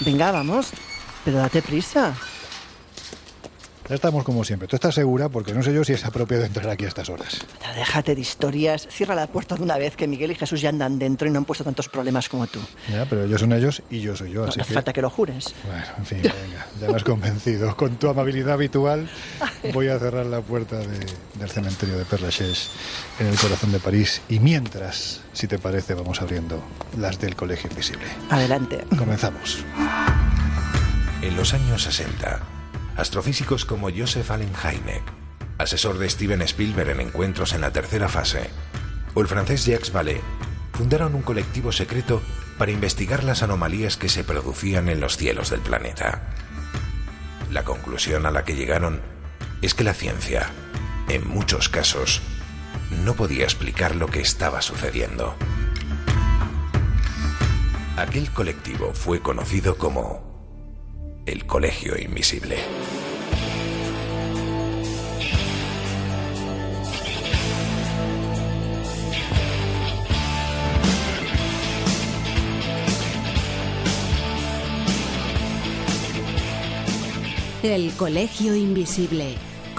Venga, vamos. Pero date prisa. Ya estamos como siempre. ¿Tú estás segura? Porque no sé yo si es apropiado entrar aquí a estas horas. Déjate de historias. Cierra la puerta de una vez que Miguel y Jesús ya andan dentro y no han puesto tantos problemas como tú. Ya, pero ellos son ellos y yo soy yo, No así hace que... falta que lo jures. Bueno, en fin, venga, ya me has convencido. Con tu amabilidad habitual voy a cerrar la puerta de- del cementerio de Père Lachaise en el corazón de París. Y mientras, si te parece, vamos abriendo las del Colegio Invisible. Adelante. Comenzamos. En los años 60, astrofísicos como Joseph Allen Hynek, asesor de Steven Spielberg en encuentros en la tercera fase, o el francés Jacques Vallée, fundaron un colectivo secreto para investigar las anomalías que se producían en los cielos del planeta. La conclusión a la que llegaron es que la ciencia, en muchos casos, no podía explicar lo que estaba sucediendo. Aquel colectivo fue conocido como el Colegio Invisible. El Colegio Invisible,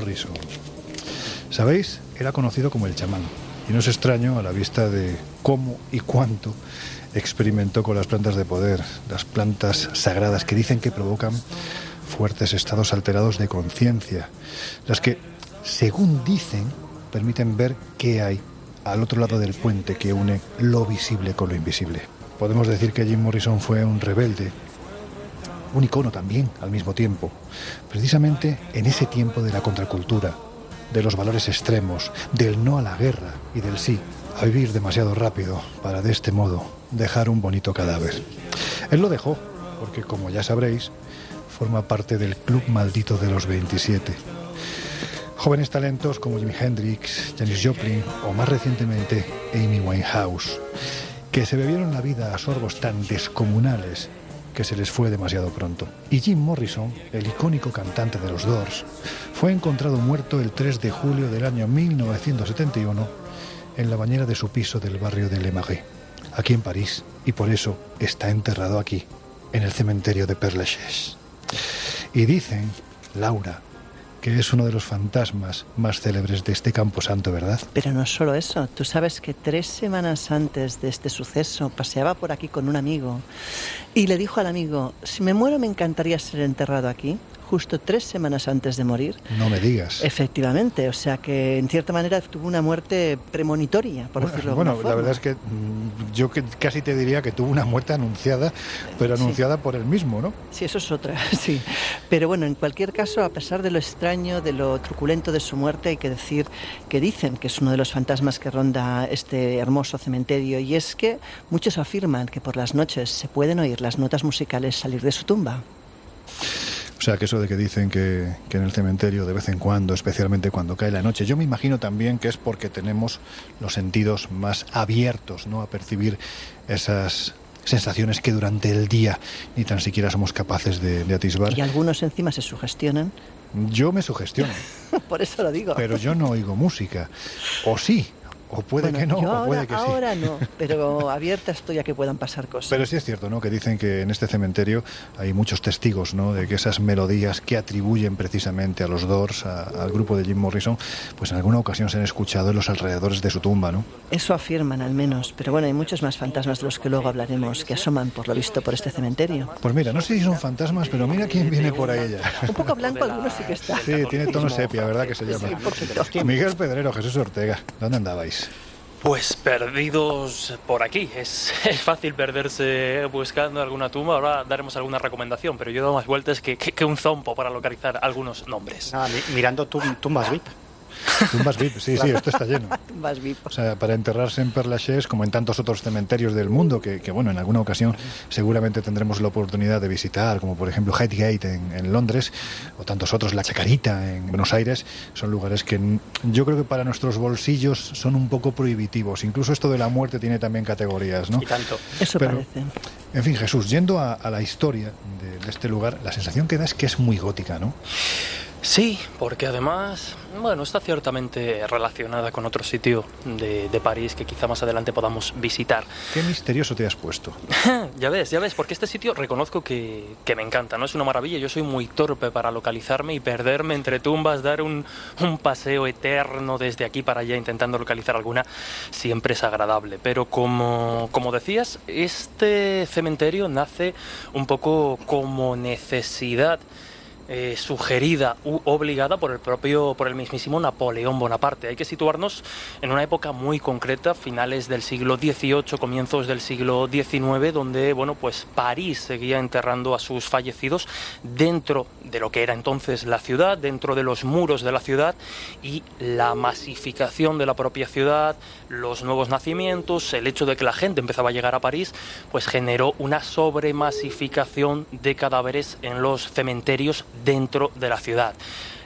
Morrison. ¿Sabéis? Era conocido como el chamán. Y no es extraño a la vista de cómo y cuánto experimentó con las plantas de poder, las plantas sagradas que dicen que provocan fuertes estados alterados de conciencia, las que, según dicen, permiten ver qué hay al otro lado del puente que une lo visible con lo invisible. Podemos decir que Jim Morrison fue un rebelde, un icono también al mismo tiempo, precisamente en ese tiempo de la contracultura, de los valores extremos, del no a la guerra y del sí a vivir demasiado rápido para de este modo dejar un bonito cadáver. Él lo dejó, porque como ya sabréis, forma parte del club maldito de los 27. Jóvenes talentos como Jimi Hendrix, Janis Joplin o más recientemente Amy Winehouse, que se bebieron la vida a sorbos tan descomunales que se les fue demasiado pronto. Y Jim Morrison, el icónico cantante de los Doors, fue encontrado muerto el 3 de julio del año 1971 en la bañera de su piso del barrio de Le Marais, aquí en París, y por eso está enterrado aquí, en el cementerio de Père Lachaise. Y dicen, Laura, que es uno de los fantasmas más célebres de este campo santo, ¿verdad? Pero no solo eso, tú sabes que tres semanas antes de este suceso paseaba por aquí con un amigo y le dijo al amigo, si me muero me encantaría ser enterrado aquí, justo tres semanas antes de morir. No me digas. Efectivamente, o sea que en cierta manera tuvo una muerte premonitoria, por Bueno, decirlo de bueno, alguna la verdad es que mm, yo que- casi te diría que tuvo una muerte anunciada, pero Sí. anunciada por él mismo, ¿no? Sí, eso es otra, sí. Pero bueno, en cualquier caso, a pesar de lo extraño, de lo truculento de su muerte, hay que decir que dicen que es uno de los fantasmas que ronda este hermoso cementerio. Y es que muchos afirman que por las noches se pueden oír las notas musicales salir de su tumba. O sea, que eso de que dicen que, que en el cementerio de vez en cuando, especialmente cuando cae la noche, yo me imagino también que es porque tenemos los sentidos más abiertos, ¿no? A percibir esas sensaciones que durante el día ni tan siquiera somos capaces de, de atisbar. Y algunos encima se sugestionan. Yo me sugestiono, Por eso lo digo. pero yo no oigo música. O sí, o puede Bueno, que no, o puede que sí. ahora no, pero abierta estoy a que puedan pasar cosas. Pero sí es cierto, ¿no? Que dicen que en este cementerio hay muchos testigos, ¿no? De que esas melodías que atribuyen precisamente a los Doors, a- al grupo de Jim Morrison, pues en alguna ocasión se han escuchado en los alrededores de su tumba, ¿no? Eso afirman al menos, pero bueno, hay muchos más fantasmas de los que luego hablaremos que asoman por lo visto por este cementerio. Pues mira, no sé si son fantasmas, pero mira quién viene por ahí ya. Un poco blanco algunos sí que está. Sí, tiene tono sepia, ¿verdad? Que se llama. Sí. Miguel Pedrero, Jesús Ortega, ¿dónde andabais? Pues perdidos por aquí. Es, fácil perderse buscando alguna tumba. Ahora daremos alguna recomendación, pero yo he dado más vueltas que, que- un zompo para localizar algunos nombres. Mirando tum- tumbas VIP. Tumbas VIP, sí, sí, esto está lleno. Tumbas VIP. O sea, para enterrarse en Perlaches, como en tantos otros cementerios del mundo, que, que, bueno, en alguna ocasión seguramente tendremos la oportunidad de visitar, como por ejemplo Highgate en, en Londres, o tantos otros, La Chacarita en Buenos Aires, son lugares que yo creo que para nuestros bolsillos son un poco prohibitivos. Incluso esto de la muerte tiene también categorías, ¿no? Y tanto. Eso Pero, parece. En fin, Jesús, yendo a, a la historia de, de este lugar, la sensación que da es que es muy gótica, ¿no? Sí, porque además, bueno, está ciertamente relacionada con otro sitio de, de, París que quizá más adelante podamos visitar. Qué misterioso te has puesto. ya ves, ya ves, porque este sitio reconozco que, que, me encanta, ¿no? Es una maravilla, yo soy muy torpe para localizarme y perderme entre tumbas, dar un, un paseo eterno desde aquí para allá intentando localizar alguna, siempre es agradable. Pero como, como decías, este cementerio nace un poco como necesidad eh, sugerida u obligada por el propio, por el mismísimo Napoleón Bonaparte. Hay que situarnos en una época muy concreta, finales del siglo XVIII, comienzos del siglo XIX, donde bueno, pues París seguía enterrando a sus fallecidos dentro de lo que era entonces la ciudad, dentro de los muros de la ciudad y la masificación de la propia ciudad, los nuevos nacimientos, el hecho de que la gente empezaba a llegar a París, pues generó una sobremasificación de cadáveres en los cementerios dentro de la ciudad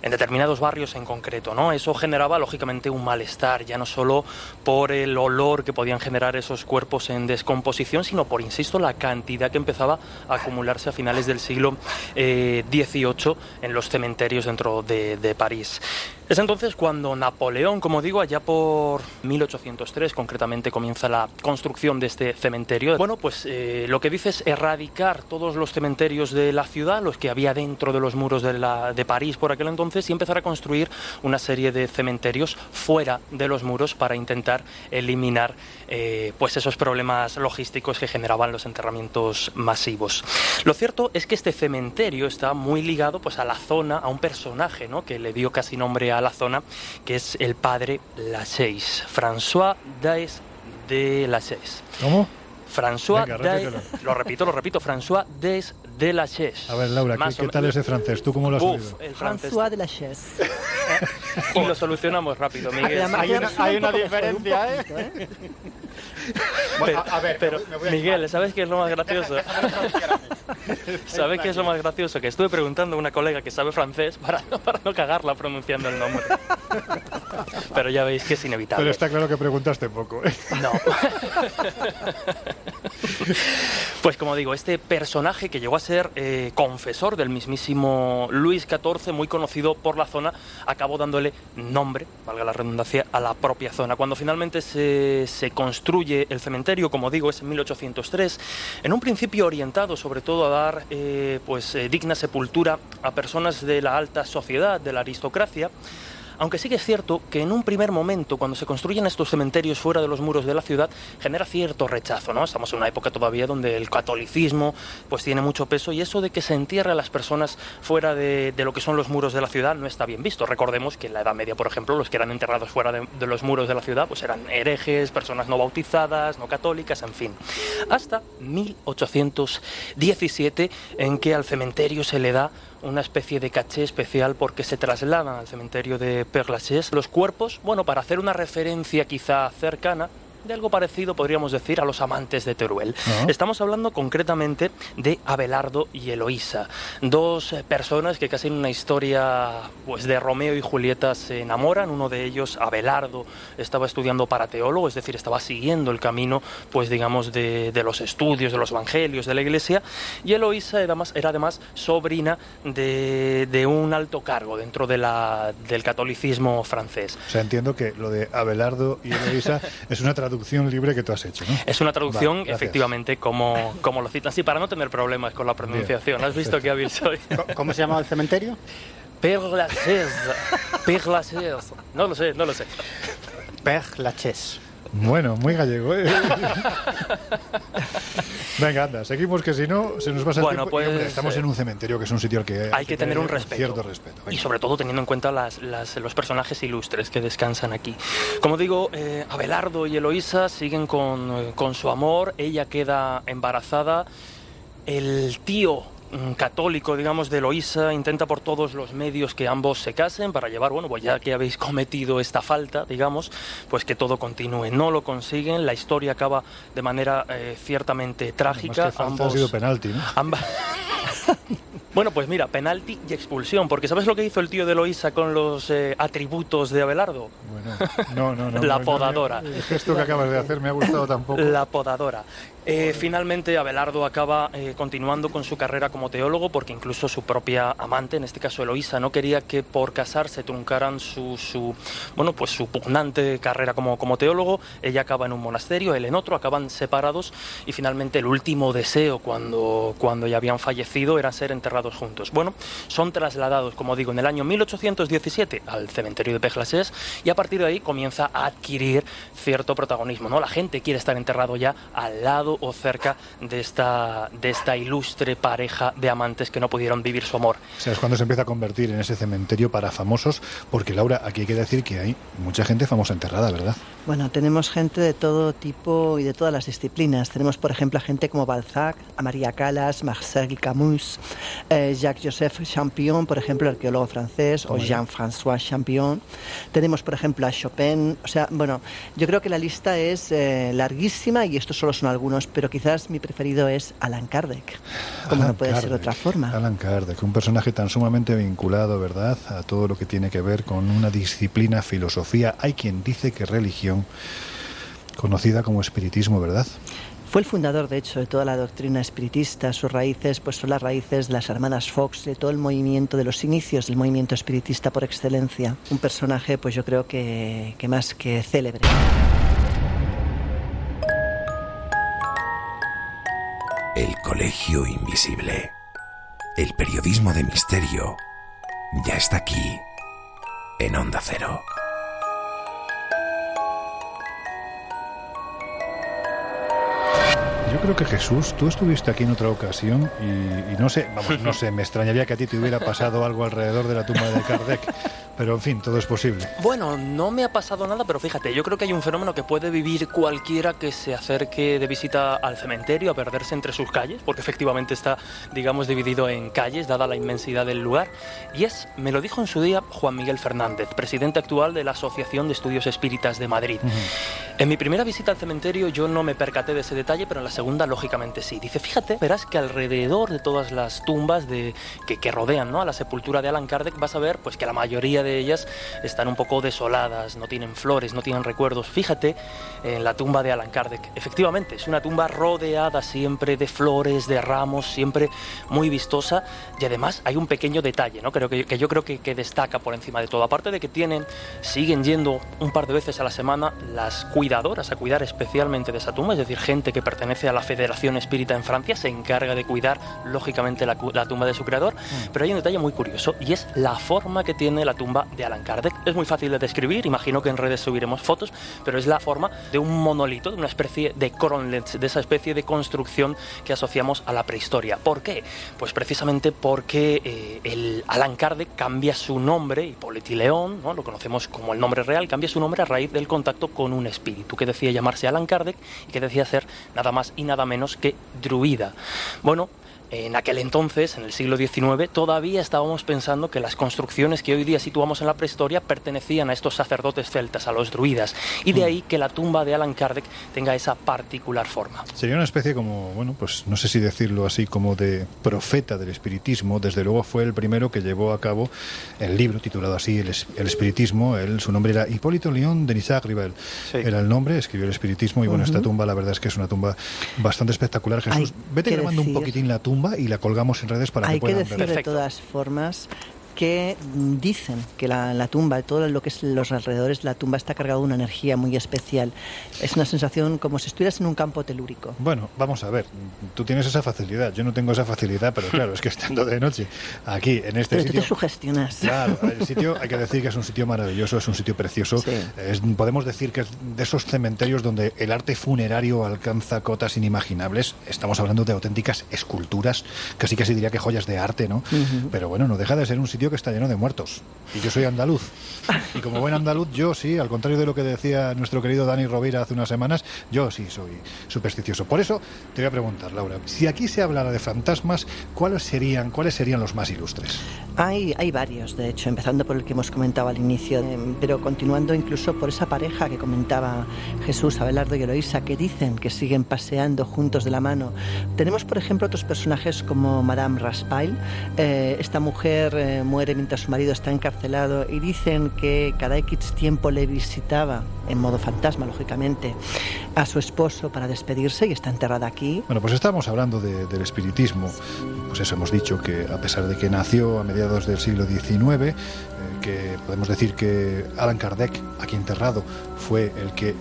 en determinados barrios en concreto, ¿no? Eso generaba lógicamente un malestar, ya no solo por el olor que podían generar esos cuerpos en descomposición, sino por, insisto, la cantidad que empezaba a acumularse a finales del siglo eh, XVIII en los cementerios dentro de, de París. Es entonces cuando Napoleón, como digo, allá por 1803 concretamente comienza la construcción de este cementerio. Bueno, pues eh, lo que dice es erradicar todos los cementerios de la ciudad, los que había dentro de los muros de, París por aquel entonces, y empezar a construir una serie de cementerios fuera de los muros para intentar eliminar eh, pues esos problemas logísticos que generaban los enterramientos masivos. Lo cierto es que este cementerio está muy ligado pues a la zona, a un personaje ¿no? que le dio casi nombre a la zona, que es el padre Lachaise, François Daes de Lachaise. ¿Cómo? François Daes, lo repito, lo repito, François Daes de la Chaise. A ver, Laura, ¿qué, ¿qué, tal ese francés? ¿Tú cómo lo has Uf, oído? el francés. François de la Chaise. y lo solucionamos rápido, Miguel. Hay una, hay una diferencia, ¿eh? Bueno, a, a, ver, pero, me voy a Miguel, ¿sabes qué es lo más gracioso? ¿Sabes qué es lo más gracioso? Que estuve preguntando a una colega que sabe francés para, para no cagarla pronunciando el nombre. Pero ya veis que es inevitable. Pero está claro que preguntaste poco. ¿eh? No. Pues como digo, este personaje que llegó a ser eh, confesor del mismísimo Luis XIV, muy conocido por la zona, acabó dándole nombre, valga la redundancia, a la propia zona. Cuando finalmente se, se construye el cementerio, como digo, es en 1803, en un principio orientado sobre todo a dar eh, pues, eh, digna sepultura a personas de la alta sociedad, de la aristocracia, aunque sí que es cierto que en un primer momento, cuando se construyen estos cementerios fuera de los muros de la ciudad, genera cierto rechazo, ¿no? Estamos en una época todavía donde el catolicismo pues tiene mucho peso y eso de que se entierre a las personas fuera de, de, lo que son los muros de la ciudad no está bien visto. Recordemos que en la Edad Media, por ejemplo, los que eran enterrados fuera de, de los muros de la ciudad pues eran herejes, personas no bautizadas, no católicas, en fin. Hasta 1817 en que al cementerio se le da una especie de caché especial porque se trasladan al cementerio de Père Lachaise los cuerpos, bueno, para hacer una referencia quizá cercana, de algo parecido, podríamos decir, a los amantes de Teruel. Uh -huh. Estamos hablando concretamente de Abelardo y Eloísa, dos personas que casi en una historia pues, de Romeo y Julieta se enamoran. Uno de ellos, Abelardo, estaba estudiando para teólogo, es decir, estaba siguiendo el camino, pues digamos, de, de los estudios, de los evangelios, de la iglesia. Y Eloísa era además, era además sobrina de, de, un alto cargo dentro de la, del catolicismo francés. O sea, entiendo que lo de Abelardo y Eloísa es una traducción traducción libre que tú has hecho, ¿no? Es una traducción, vale, efectivamente, como, como lo citan. Sí, para no tener problemas con la pronunciación. Bien, ¿Has visto qué hábil soy? ¿Cómo se llama el cementerio? Père Lachaise. Père Lachaise. No lo sé, no lo sé. Père Lachaise. Bueno, muy gallego, ¿eh? Venga, anda, seguimos que si no se nos va a bueno. Pues, hombre, estamos eh, en un cementerio que es un sitio al que hay, que, que, tener un respeto. Cierto respeto. Venga. Y sobre todo teniendo en cuenta las, las, los personajes ilustres que descansan aquí. Como digo, eh, Abelardo y Eloísa siguen con, con su amor, ella queda embarazada, el tío católico, digamos, de Eloísa intenta por todos los medios que ambos se casen para llevar, bueno, pues ya que habéis cometido esta falta, digamos, pues que todo continúe. No lo consiguen, la historia acaba de manera eh, ciertamente trágica. Que ambos, ha sido penalti, ¿no? Ambas... Bueno, pues mira, penalti y expulsión, porque ¿sabes lo que hizo el tío de Loísa con los eh, atributos de Abelardo? Bueno, no, no, no. La podadora. El gesto que acabas de hacer me ha gustado tampoco. La podadora. Eh, finalmente, Abelardo acaba eh, continuando con su carrera como teólogo porque incluso su propia amante, en este caso Eloísa, no quería que por casarse truncaran su, su, bueno, pues su pugnante carrera como, como teólogo. Ella acaba en un monasterio, él en otro, acaban separados y finalmente el último deseo cuando, cuando ya habían fallecido era ser enterrados juntos. Bueno, son trasladados, como digo, en el año 1817 al cementerio de Pejlasés y a partir de ahí comienza a adquirir cierto protagonismo. ¿no? La gente quiere estar enterrado ya al lado o cerca de esta, de esta ilustre pareja de amantes que no pudieron vivir su amor. O sea, es cuando se empieza a convertir en ese cementerio para famosos, porque Laura, aquí hay que decir que hay mucha gente famosa enterrada, ¿verdad? Bueno, tenemos gente de todo tipo y de todas las disciplinas. Tenemos, por ejemplo, a gente como Balzac, a María Calas, Marcel Camus, eh, Jacques-Joseph Champion, por ejemplo, el arqueólogo francés, o Jean-François Champion. Tenemos, por ejemplo, a Chopin. O sea, bueno, yo creo que la lista es eh, larguísima y estos solo son algunos pero quizás mi preferido es Alan Kardec, como Alan no puede Kardec, ser de otra forma. Alan Kardec, un personaje tan sumamente vinculado, ¿verdad?, a todo lo que tiene que ver con una disciplina, filosofía. Hay quien dice que religión, conocida como espiritismo, ¿verdad? Fue el fundador, de hecho, de toda la doctrina espiritista. Sus raíces pues, son las raíces de las hermanas Fox, de todo el movimiento, de los inicios del movimiento espiritista por excelencia. Un personaje, pues yo creo que, que más que célebre. El Colegio Invisible. El periodismo de misterio ya está aquí, en Onda Cero. Yo creo que Jesús, tú estuviste aquí en otra ocasión y, y no sé, vamos, no sé, me extrañaría que a ti te hubiera pasado algo alrededor de la tumba de Kardec, pero en fin, todo es posible. Bueno, no me ha pasado nada, pero fíjate, yo creo que hay un fenómeno que puede vivir cualquiera que se acerque de visita al cementerio a perderse entre sus calles, porque efectivamente está, digamos, dividido en calles, dada la inmensidad del lugar. Y es, me lo dijo en su día Juan Miguel Fernández, presidente actual de la Asociación de Estudios Espíritas de Madrid. En mi primera visita al cementerio yo no me percaté de ese detalle, pero en la segunda, lógicamente, sí. Dice, fíjate, verás que alrededor de todas las tumbas de, que, que rodean ¿no? a la sepultura de Alan Kardec vas a ver pues, que la mayoría de ellas están un poco desoladas, no tienen flores, no tienen recuerdos. Fíjate en la tumba de Alan Kardec. Efectivamente, es una tumba rodeada siempre de flores, de ramos, siempre muy vistosa. Y además hay un pequeño detalle, ¿no? Creo que, que yo creo que, que destaca por encima de todo. Aparte de que tienen, siguen yendo un par de veces a la semana las cuidadoras a cuidar especialmente de esa tumba, es decir, gente que pertenece a la Federación Espírita en Francia se encarga de cuidar, lógicamente, la, la tumba de su creador. Pero hay un detalle muy curioso y es la forma que tiene la tumba de Alan Kardec. Es muy fácil de describir, imagino que en redes subiremos fotos, pero es la forma de un monolito, de una especie de cronlets, de esa especie de construcción que asociamos a la prehistoria. ¿Por qué? Pues precisamente porque eh, el Alan Kardec cambia su nombre, Hipólito León, ¿no? lo conocemos como el nombre real, cambia su nombre a raíz del contacto con un espíritu que decía llamarse Alan Kardec y que decía ser nada más y nada menos que druida. Bueno, en aquel entonces, en el siglo XIX, todavía estábamos pensando que las construcciones que hoy día situamos en la prehistoria pertenecían a estos sacerdotes celtas, a los druidas, y de ahí que la tumba de Alan Kardec tenga esa particular forma. Sería una especie como, bueno, pues no sé si decirlo así, como de profeta del espiritismo. Desde luego fue el primero que llevó a cabo el libro titulado así, El, es- el espiritismo. Él, su nombre era Hipólito León de Isaac. Sí. Era el nombre, escribió el espiritismo y bueno, esta tumba la verdad es que es una tumba bastante espectacular. Jesús, vete grabando un poquitín la tumba y la colgamos en redes para Hay que que puedan decir ver. de Perfecto. todas formas que dicen que la, la tumba, todo lo que es los alrededores de la tumba está cargado de una energía muy especial. Es una sensación como si estuvieras en un campo telúrico. Bueno, vamos a ver, tú tienes esa facilidad, yo no tengo esa facilidad, pero claro, es que estando de noche aquí, en este Pero tú sitio... te sugestionas. Claro, el sitio, hay que decir que es un sitio maravilloso, es un sitio precioso. Sí. Es- podemos decir que es de esos cementerios donde el arte funerario alcanza cotas inimaginables. Estamos hablando de auténticas esculturas, casi casi diría que joyas de arte, ¿no? Pero bueno, no deja de ser un sitio que está lleno de muertos. Y yo soy andaluz. Y como buen andaluz, yo sí, al contrario de lo que decía nuestro querido Dani Rovira hace unas semanas, yo sí soy supersticioso. Por eso te voy a preguntar, Laura, si aquí se hablara de fantasmas, ¿cuáles serían, cuáles serían los más ilustres? Hay, hay varios, de hecho, empezando por el que hemos comentado al inicio, eh, pero continuando incluso por esa pareja que comentaba Jesús, Abelardo y Eloísa, que dicen que siguen paseando juntos de la mano. Tenemos, por ejemplo, otros personajes como Madame Raspail. Eh, esta mujer eh, muere mientras su marido está encarcelado y dicen que cada X tiempo le visitaba, en modo fantasma, lógicamente, a su esposo para despedirse y está enterrada aquí. Bueno, pues estamos hablando de- del espiritismo. Pues eso hemos dicho que a pesar de que nació a mediados del siglo XIX, eh, que podemos decir que Alan Kardec, aquí enterrado, fue el que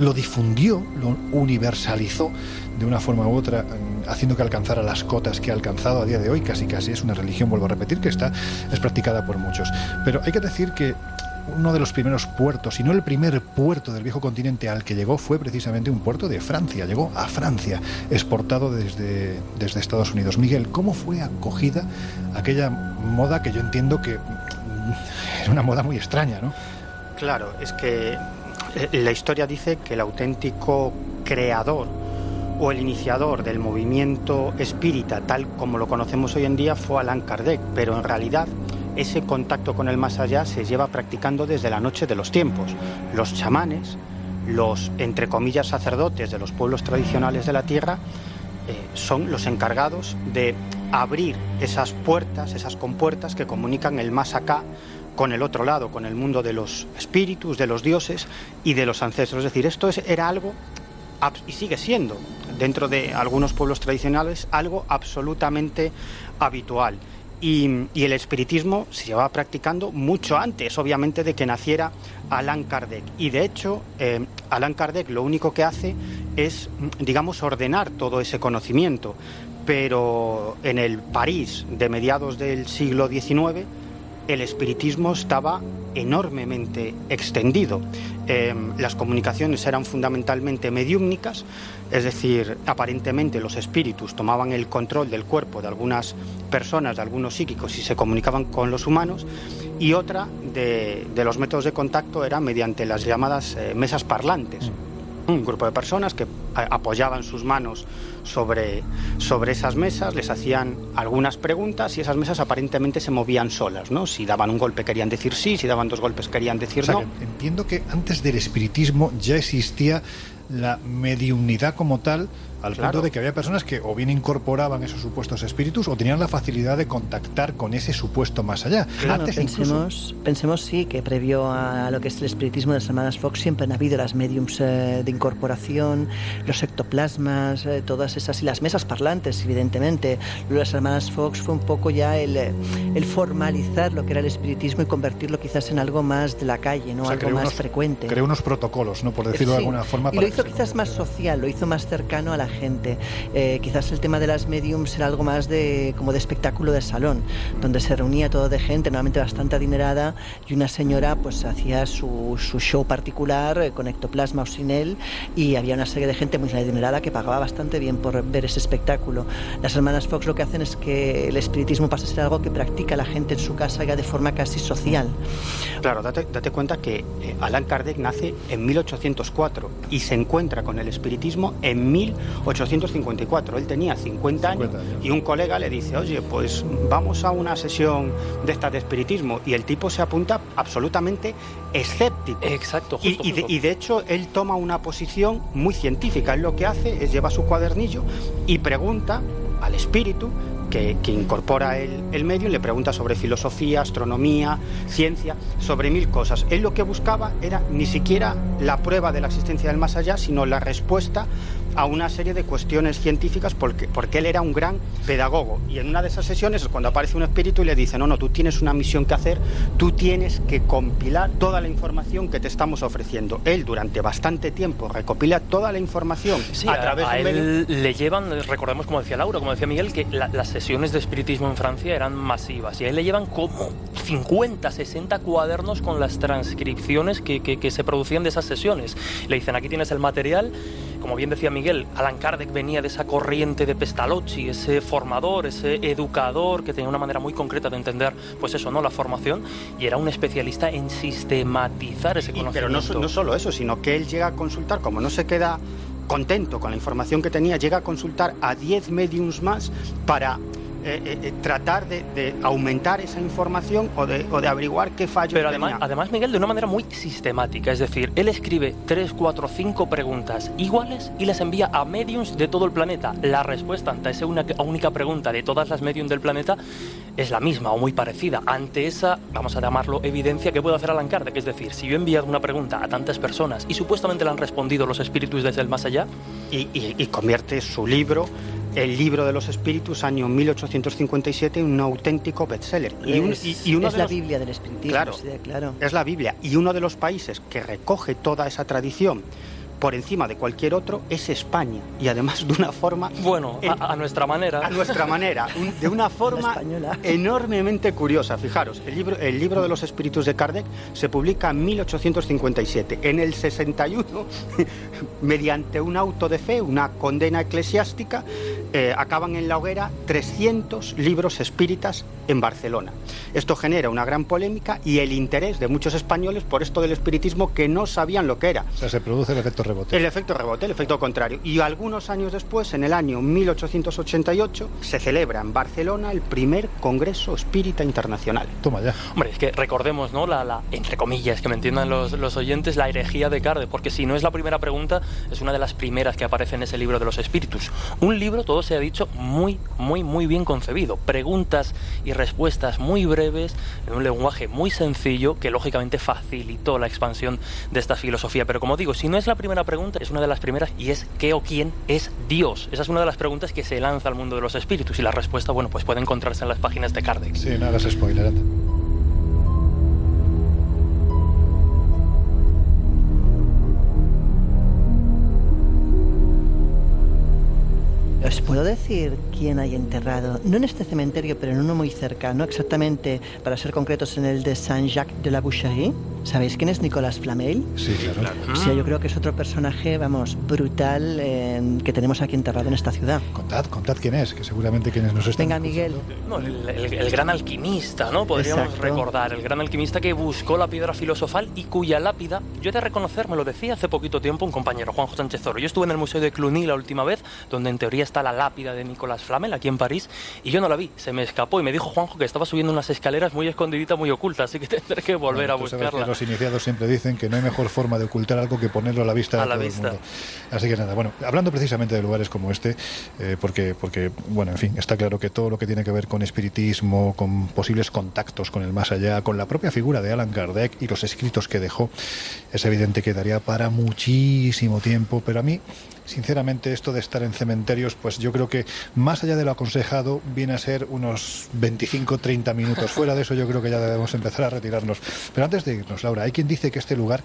lo difundió, lo universalizó de una forma u otra, mm, haciendo que alcanzara las cotas que ha alcanzado a día de hoy, casi casi es una religión, vuelvo a repetir, que está, es practicada por muchos. Pero hay que decir que uno de los primeros puertos, si no el primer puerto del viejo continente al que llegó fue precisamente un puerto de Francia, llegó a Francia, exportado desde, desde Estados Unidos. Miguel, ¿cómo fue acogida aquella moda que yo entiendo que mm, era una moda muy extraña, ¿no? Claro, es que eh, la historia dice que el auténtico creador o el iniciador del movimiento espírita, tal como lo conocemos hoy en día, fue Allan Kardec, pero en realidad ese contacto con el más allá se lleva practicando desde la noche de los tiempos. Los chamanes, los, entre comillas, sacerdotes de los pueblos tradicionales de la tierra, eh, son los encargados de abrir esas puertas, esas compuertas que comunican el más acá con el otro lado, con el mundo de los espíritus, de los dioses y de los ancestros. Es decir, esto es- era algo, y sigue siendo, dentro de algunos pueblos tradicionales, algo absolutamente habitual. Y, el espiritismo se llevaba practicando mucho antes, obviamente, de que naciera Allan Kardec. Y de hecho, eh, Allan Kardec lo único que hace es, digamos, ordenar todo ese conocimiento. Pero en el París de mediados del siglo XIX, el espiritismo estaba enormemente extendido. Eh, las comunicaciones eran fundamentalmente mediúmnicas, es decir, aparentemente los espíritus tomaban el control del cuerpo de algunas personas, de algunos psíquicos y se comunicaban con los humanos, y otra de, de los métodos de contacto era mediante las llamadas eh, mesas parlantes. Un grupo de personas que apoyaban sus manos sobre, sobre esas mesas, les hacían algunas preguntas y esas mesas aparentemente se movían solas, ¿no? Si daban un golpe querían decir sí, si daban dos golpes querían decir O sea, no. que entiendo que antes del espiritismo ya existía la mediumnidad como tal, al Claro. punto de que había personas que o bien incorporaban esos supuestos espíritus o tenían la facilidad de contactar con ese supuesto más allá. Claro, Antes incluso- pensemos, pensemos sí que previo a lo que es el espiritismo de las hermanas Fox siempre han habido las mediums eh, de incorporación, los ectoplasmas, eh, todas esas y las mesas parlantes, evidentemente. Lo de las hermanas Fox fue un poco ya el, eh, el formalizar lo que era el espiritismo y convertirlo quizás en algo más de la calle, no o sea, algo más unos- frecuente. creó unos protocolos, ¿no? por decirlo de Sí, alguna forma. Y para lo hizo quizás más social, lo hizo más cercano a la gente. Eh, quizás el tema de las mediums era algo más de como de espectáculo de salón, donde se reunía todo de gente, normalmente bastante adinerada, y una señora pues hacía su, su show particular eh, con ectoplasma o sin él, y había una serie de gente muy adinerada que pagaba bastante bien por ver ese espectáculo. Las hermanas Fox lo que hacen es que el espiritismo pasa a ser algo que practica la gente en su casa ya de forma casi social. Claro, date, date cuenta que eh, Allan Kardec nace en 1804 y se encuentra con el espiritismo en 1854. Él tenía 50 años 50 años. y un colega le dice, oye, pues vamos a una sesión de esta de espiritismo. Y el tipo se apunta absolutamente escéptico. Exacto, Y, justo, y de, justo. y de hecho él toma una posición muy científica. Él lo que hace es lleva su cuadernillo y pregunta al espíritu que, que incorpora el, el medio y le pregunta sobre filosofía, astronomía, ciencia, sobre mil cosas. Él lo que buscaba era ni siquiera la prueba de la existencia del más allá, sino la respuesta a una serie de cuestiones científicas porque, porque él era un gran pedagogo. Y en una de esas sesiones es cuando aparece un espíritu y le dice, no, no, tú tienes una misión que hacer, tú tienes que compilar toda la información que te estamos ofreciendo. Él durante bastante tiempo recopila toda la información Sí, a a, través a de un medio. él le llevan, recordemos como decía Laura, como decía Miguel, que la- las sesiones de espiritismo en Francia eran masivas y a él le llevan como 50, 60 cuadernos con las transcripciones que, que- que se producían de esas sesiones. Le dicen, aquí tienes el material, como bien decía Miguel, Alan Kardec venía de esa corriente de Pestalozzi, ese formador, ese educador que tenía una manera muy concreta de entender, pues eso, ¿no? La formación y era un especialista en sistematizar ese conocimiento. pero no, no solo eso, sino que él llega a consultar, como no se queda contento con la información que tenía, llega a consultar a 10 mediums más para eh, eh, eh, tratar de, aumentar esa información o de, o de averiguar qué fallo Pero además, además, Miguel, de una manera muy sistemática. Es decir, él escribe 3, 4, 5 preguntas iguales y las envía a mediums de todo el planeta. La respuesta ante esa una, única pregunta de todas las mediums del planeta es la misma o muy parecida. Ante esa, vamos a llamarlo evidencia, que puede hacer Alan Kardec. Es decir, si yo he enviado una pregunta a tantas personas y supuestamente le han respondido los espíritus desde el más allá. y, y convierte su libro el libro de los espíritus, año 1857, un auténtico bestseller. Y, es la Biblia del espiritismo. Claro, claro, es la Biblia. Y uno de los países que recoge toda esa tradición por encima de cualquier otro es España. Y además de una forma bueno a, nuestra manera. A nuestra manera. De una forma enormemente curiosa. Fijaros el libro el libro de los espíritus de Kardec se publica en 1857 en el 61 mediante un auto de fe una condena eclesiástica eh, acaban en la hoguera 300 libros espíritas en Barcelona. Esto genera una gran polémica y el interés de muchos españoles por esto del espiritismo que no sabían lo que era. O sea, se produce el efecto rebote. El efecto rebote, el efecto contrario. Y algunos años después, en el año 1888, se celebra en Barcelona el primer Congreso Espírita Internacional. Toma ya. Hombre, es que recordemos, ¿no? La, la entre comillas, que me entiendan los, los oyentes, la herejía de Carde, porque si no es la primera pregunta, es una de las primeras que aparece en ese libro de los espíritus. Un libro, todo se ha dicho, muy, muy, muy bien concebido. Preguntas y respuestas muy breves, en un lenguaje muy sencillo, que lógicamente facilitó la expansión de esta filosofía. Pero como digo, si no es la primera pregunta, es una de las primeras, y es ¿qué o quién es Dios? Esa es una de las preguntas que se lanza al mundo de los espíritus, y la respuesta, bueno, pues puede encontrarse en las páginas de Kardec. Sí, no hagas spoiler. ¿Os puedo decir quién hay enterrado? No en este cementerio, pero en uno muy cercano, exactamente, para ser concretos, en el de Saint-Jacques de la Boucherie. ¿Sabéis quién es Nicolas Flamel? Sí, claro. Sí, yo creo que es otro personaje, vamos, brutal eh, que tenemos aquí enterrado en esta ciudad. Contad, contad quién es, que seguramente quienes nos están Venga, Miguel. No, el, gran alquimista, ¿no? Podríamos recordar. El gran alquimista que buscó la piedra filosofal y cuya lápida, yo he de reconocer, me lo decía hace poquito tiempo un compañero, Juanjo Sánchez Oro. Yo estuve en el Museo de Cluny la última vez, donde en teoría está la lápida de Nicolás Flamel aquí en París y yo no la vi, se me escapó y me dijo Juanjo que estaba subiendo unas escaleras muy escondiditas, muy ocultas, así que tendré que volver a buscarla. Los iniciados siempre dicen que no hay mejor forma de ocultar algo que ponerlo a la vista a de la todo vista. el mundo. Así que nada, bueno, hablando precisamente de lugares como este, eh, porque, porque, bueno, en fin, está claro que todo lo que tiene que ver con espiritismo, con posibles contactos con el más allá, con la propia figura de Alan Kardec y los escritos que dejó, es evidente que daría para muchísimo tiempo, pero a mí sinceramente esto de estar en cementerios, pues yo creo que más allá de lo aconsejado viene a ser unos 25-30 minutos. Fuera de eso yo creo que ya debemos empezar a retirarnos. Pero antes de irnos, Laura, hay quien dice que este lugar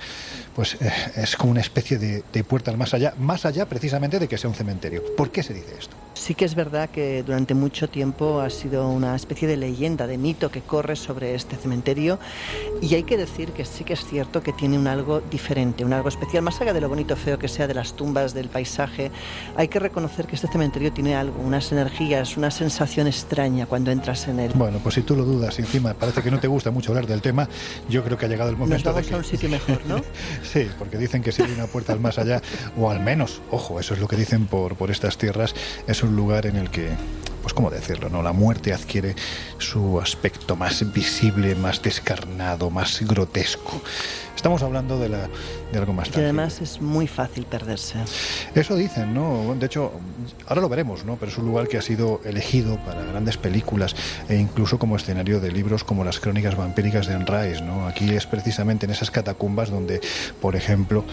pues eh, es como una especie de, de puerta al más allá, más allá precisamente de que sea un cementerio. ¿Por qué se dice esto? Sí que es verdad que durante mucho tiempo ha sido una especie de leyenda, de mito que corre sobre este cementerio y hay que decir que sí que es cierto que tiene un algo diferente, un algo especial, más allá de lo bonito feo que sea de las tumbas, del paisaje, hay que reconocer que este cementerio tiene algo, unas energías, una sensación extraña cuando entras en él. Bueno, pues si tú lo dudas, encima parece que no te gusta mucho hablar del tema, yo creo que ha llegado el momento Nos vamos de que... a un sitio mejor, ¿no? sí, porque dicen que si hay una puerta al más allá, o al menos, ojo, eso es lo que dicen por, por estas tierras, es un lugar en el que, pues cómo decirlo, ¿no? La muerte adquiere su aspecto más visible, más descarnado, más grotesco. Estamos hablando de, la, de algo más Y tangible. además es muy fácil perderse. Eso dicen, ¿no? De hecho, ahora lo veremos, ¿no? Pero es un lugar que ha sido elegido para grandes películas e incluso como escenario de libros como las crónicas vampíricas de Rice, ¿no? Aquí es precisamente en esas catacumbas donde, por ejemplo,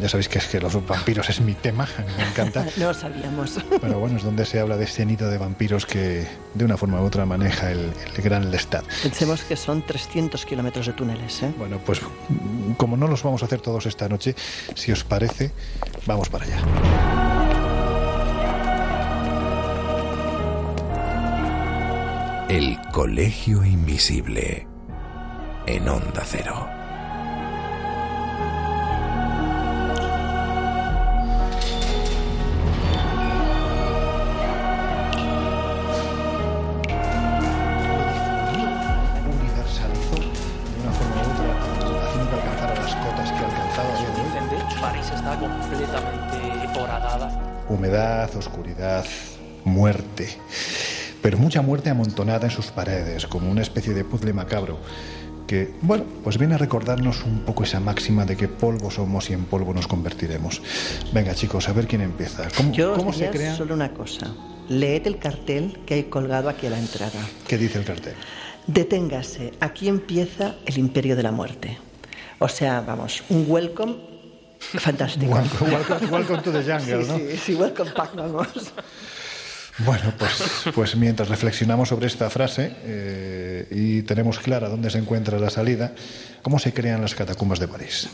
ya sabéis que es que los vampiros es mi tema, me encanta. no lo sabíamos. Pero bueno, es donde se habla de ese nido de vampiros que de una forma u otra maneja el, el gran Lestat. Pensemos que son 300 kilómetros de túneles, ¿eh? Bueno, pues como no los vamos a hacer todos esta noche, si os parece, vamos para allá. El Colegio Invisible en Onda Cero. Mucha muerte amontonada en sus paredes, como una especie de puzzle macabro que, bueno, pues viene a recordarnos un poco esa máxima de que polvo somos y en polvo nos convertiremos. Venga, chicos, a ver quién empieza. ¿Cómo, Yo ¿cómo se crea? Solo una cosa. Leed el cartel que hay colgado aquí a la entrada. ¿Qué dice el cartel? Deténgase, aquí empieza el imperio de la muerte. O sea, vamos, un welcome fantástico. welcome, to the jungle, ¿no? Sí, sí, welcome back, vamos. Bueno, pues, pues mientras reflexionamos sobre esta frase eh, y tenemos clara dónde se encuentra la salida, ¿cómo se crean las catacumbas de París?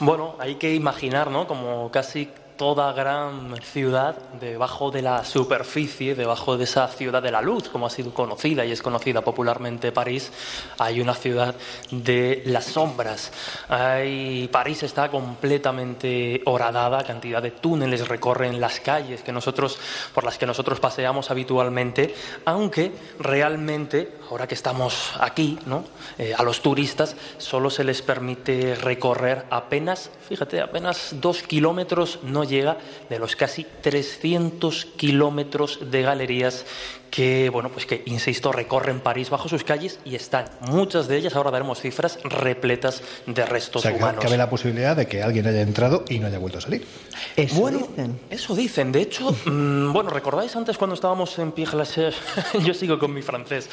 Bueno, hay que imaginar, ¿no? Como casi toda gran ciudad debajo de la superficie, debajo de esa ciudad de la luz, como ha sido conocida y es conocida popularmente París, hay una ciudad de las sombras. Hay, París está completamente horadada, cantidad de túneles recorren las calles que nosotros, por las que nosotros paseamos habitualmente, aunque realmente, ahora que estamos aquí, ¿no? Eh, a los turistas solo se les permite recorrer apenas, fíjate, apenas dos kilómetros, llega de los casi 300 kilómetros de galerías que, bueno, pues que, insisto, recorren París bajo sus calles y están, muchas de ellas, ahora daremos cifras, repletas de restos o sea, humanos. Cabe la posibilidad de que alguien haya entrado y no haya vuelto a salir. Eso bueno, dicen. Eso dicen. De hecho, mm, bueno, ¿recordáis antes cuando estábamos en Pierre Yo sigo con mi francés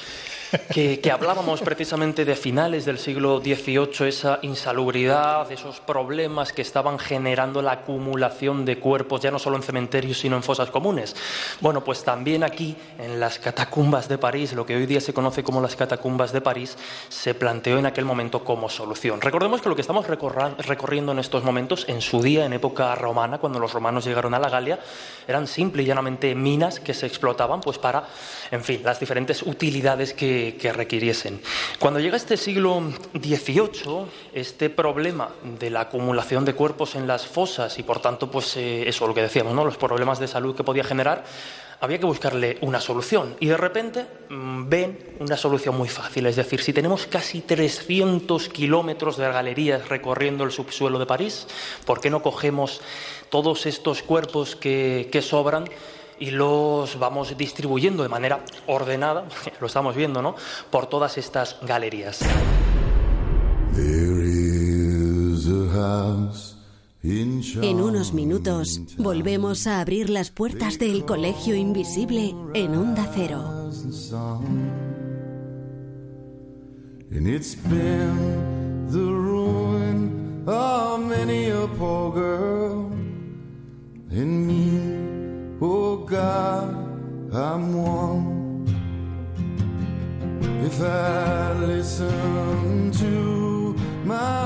que, hablábamos precisamente de finales del siglo XVIII, esa insalubridad, esos problemas que estaban generando la acumulación de cuerpos, ya no solo en cementerios, sino en fosas comunes. Bueno, pues también aquí, en las catacumbas de París, lo que hoy día se conoce como las catacumbas de París, se planteó en aquel momento como solución. Recordemos que lo que estamos recorriendo en estos momentos, en su día, en época romana, cuando los romanos llegaron a la Galia, eran simple y llanamente minas que se explotaban pues para, en fin, las diferentes utilidades que que, requiriesen. Cuando llega este siglo XVIII, este problema de la acumulación de cuerpos en las fosas y por tanto, pues eh, eso, lo que decíamos, ¿no? los problemas de salud que podía generar, había que buscarle una solución. Y de repente mm, ven una solución muy fácil. Es decir, si tenemos casi 300 kilómetros de galerías recorriendo el subsuelo de París, ¿por qué no cogemos todos estos cuerpos que, que sobran? Y los vamos distribuyendo de manera ordenada, lo estamos viendo, ¿no? Por todas estas galerías. En unos minutos volvemos a abrir las puertas del Colegio Invisible en Onda Cero. Oh God, I'm one. If I listen to my